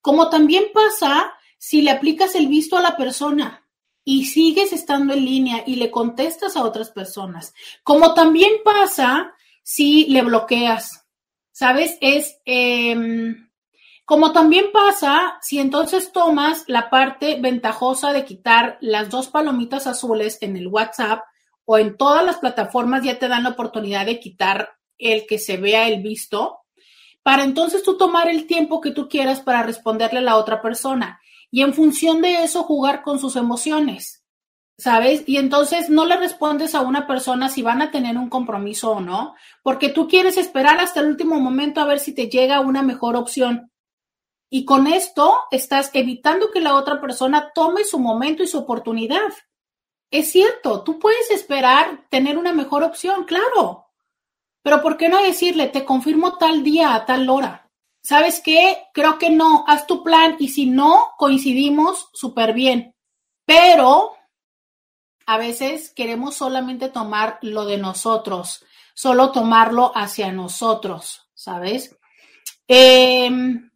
Speaker 2: Como también pasa si le aplicas el visto a la persona y sigues estando en línea y le contestas a otras personas. Como también pasa si le bloqueas. ¿Sabes? Es em, como también pasa si entonces tomas la parte ventajosa de quitar las dos palomitas azules en el WhatsApp o en todas las plataformas ya te dan la oportunidad de quitar el que se vea el visto para entonces tú tomar el tiempo que tú quieras para responderle a la otra persona y en función de eso jugar con sus emociones, ¿sabes? Y entonces no le respondes a una persona si van a tener un compromiso o no, porque tú quieres esperar hasta el último momento a ver si te llega una mejor opción. Y con esto estás evitando que la otra persona tome su momento y su oportunidad. es cierto, tú puedes esperar tener una mejor opción, claro. Pero ¿por qué no decirle, te confirmo tal día a tal hora? ¿Sabes qué? Creo que no, haz tu plan y si no, coincidimos súper bien. Pero a veces queremos solamente tomar lo de nosotros, solo tomarlo hacia nosotros, ¿sabes? Em,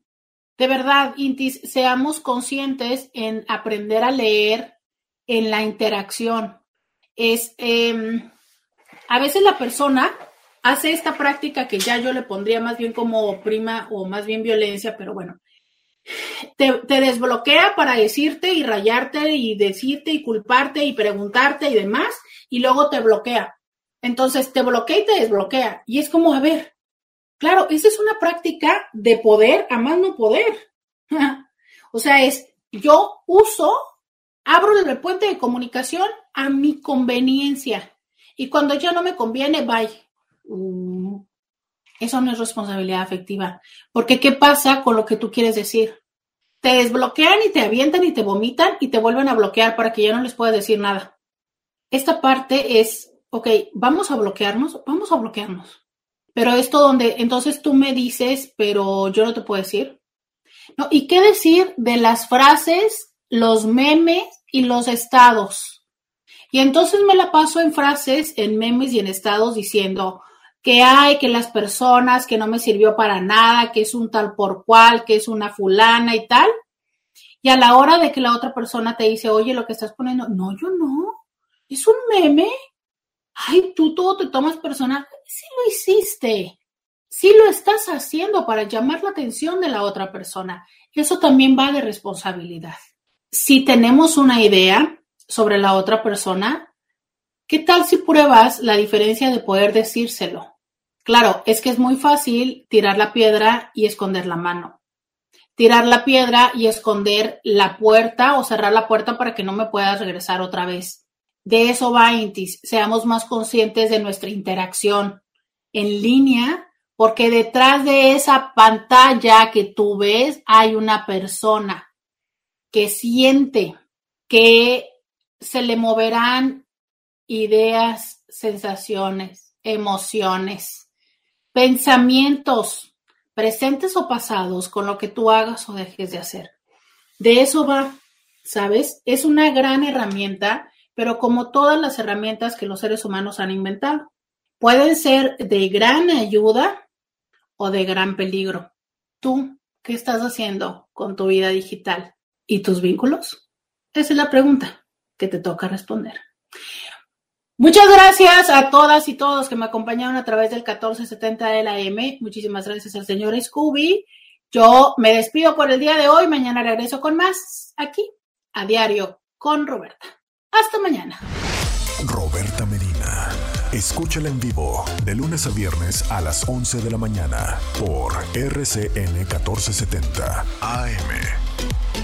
Speaker 2: de verdad, Intis, seamos conscientes en aprender a leer en la interacción. Es, em, a veces la persona hace esta práctica que ya yo le pondría más bien como prima o más bien violencia, pero bueno, te, desbloquea para decirte y rayarte y decirte y culparte y preguntarte y demás, y luego te bloquea. Entonces te bloquea y te desbloquea. Y es como, a ver, claro, esa es una práctica de poder a más no poder. o sea, es yo uso, abro el puente de comunicación a mi conveniencia. Y cuando ya no me conviene, bye. Uh, eso no es responsabilidad afectiva. Porque ¿qué pasa con lo que tú quieres decir? Te desbloquean y te avientan y te vomitan y te vuelven a bloquear para que ya no les puedas decir nada. Esta parte es ok, vamos a bloquearnos, vamos a bloquearnos. Pero esto donde entonces tú me dices, pero yo no te puedo decir. No, ¿y qué decir de las frases, los memes y los estados? Y entonces me la paso en frases, en memes y en estados diciendo que hay, que las personas, que no me sirvió para nada, que es un tal por cual, que es una fulana y tal. Y a la hora de que la otra persona te dice, oye, lo que estás poniendo, no, yo no, es un meme, ay, tú todo te tomas personal. Sí lo hiciste, sí lo estás haciendo para llamar la atención de la otra persona. Eso también va de responsabilidad. Si tenemos una idea sobre la otra persona, ¿qué tal si pruebas la diferencia de poder decírselo? Claro, es que es muy fácil tirar la piedra y esconder la mano. Tirar la piedra y esconder la puerta o cerrar la puerta para que no me puedas regresar otra vez. De eso va Intis, seamos más conscientes de nuestra interacción en línea, porque detrás de esa pantalla que tú ves hay una persona que siente que se le moverán ideas, sensaciones, emociones, pensamientos, presentes o pasados, con lo que tú hagas o dejes de hacer. De eso va, ¿sabes? Es una gran herramienta pero como todas las herramientas que los seres humanos han inventado, pueden ser de gran ayuda o de gran peligro. ¿Tú qué estás haciendo con tu vida digital y tus vínculos? Esa es la pregunta que te toca responder. Muchas gracias a todas y todos que me acompañaron a través del 1470 de la M. Muchísimas gracias al señor Scooby. Yo me despido por el día de hoy. Mañana regreso con más aquí a diario con Roberta. Hasta mañana.
Speaker 1: Roberta Medina. Escúchala en vivo de lunes a viernes a las 11 de la mañana por RCN 1470 AM.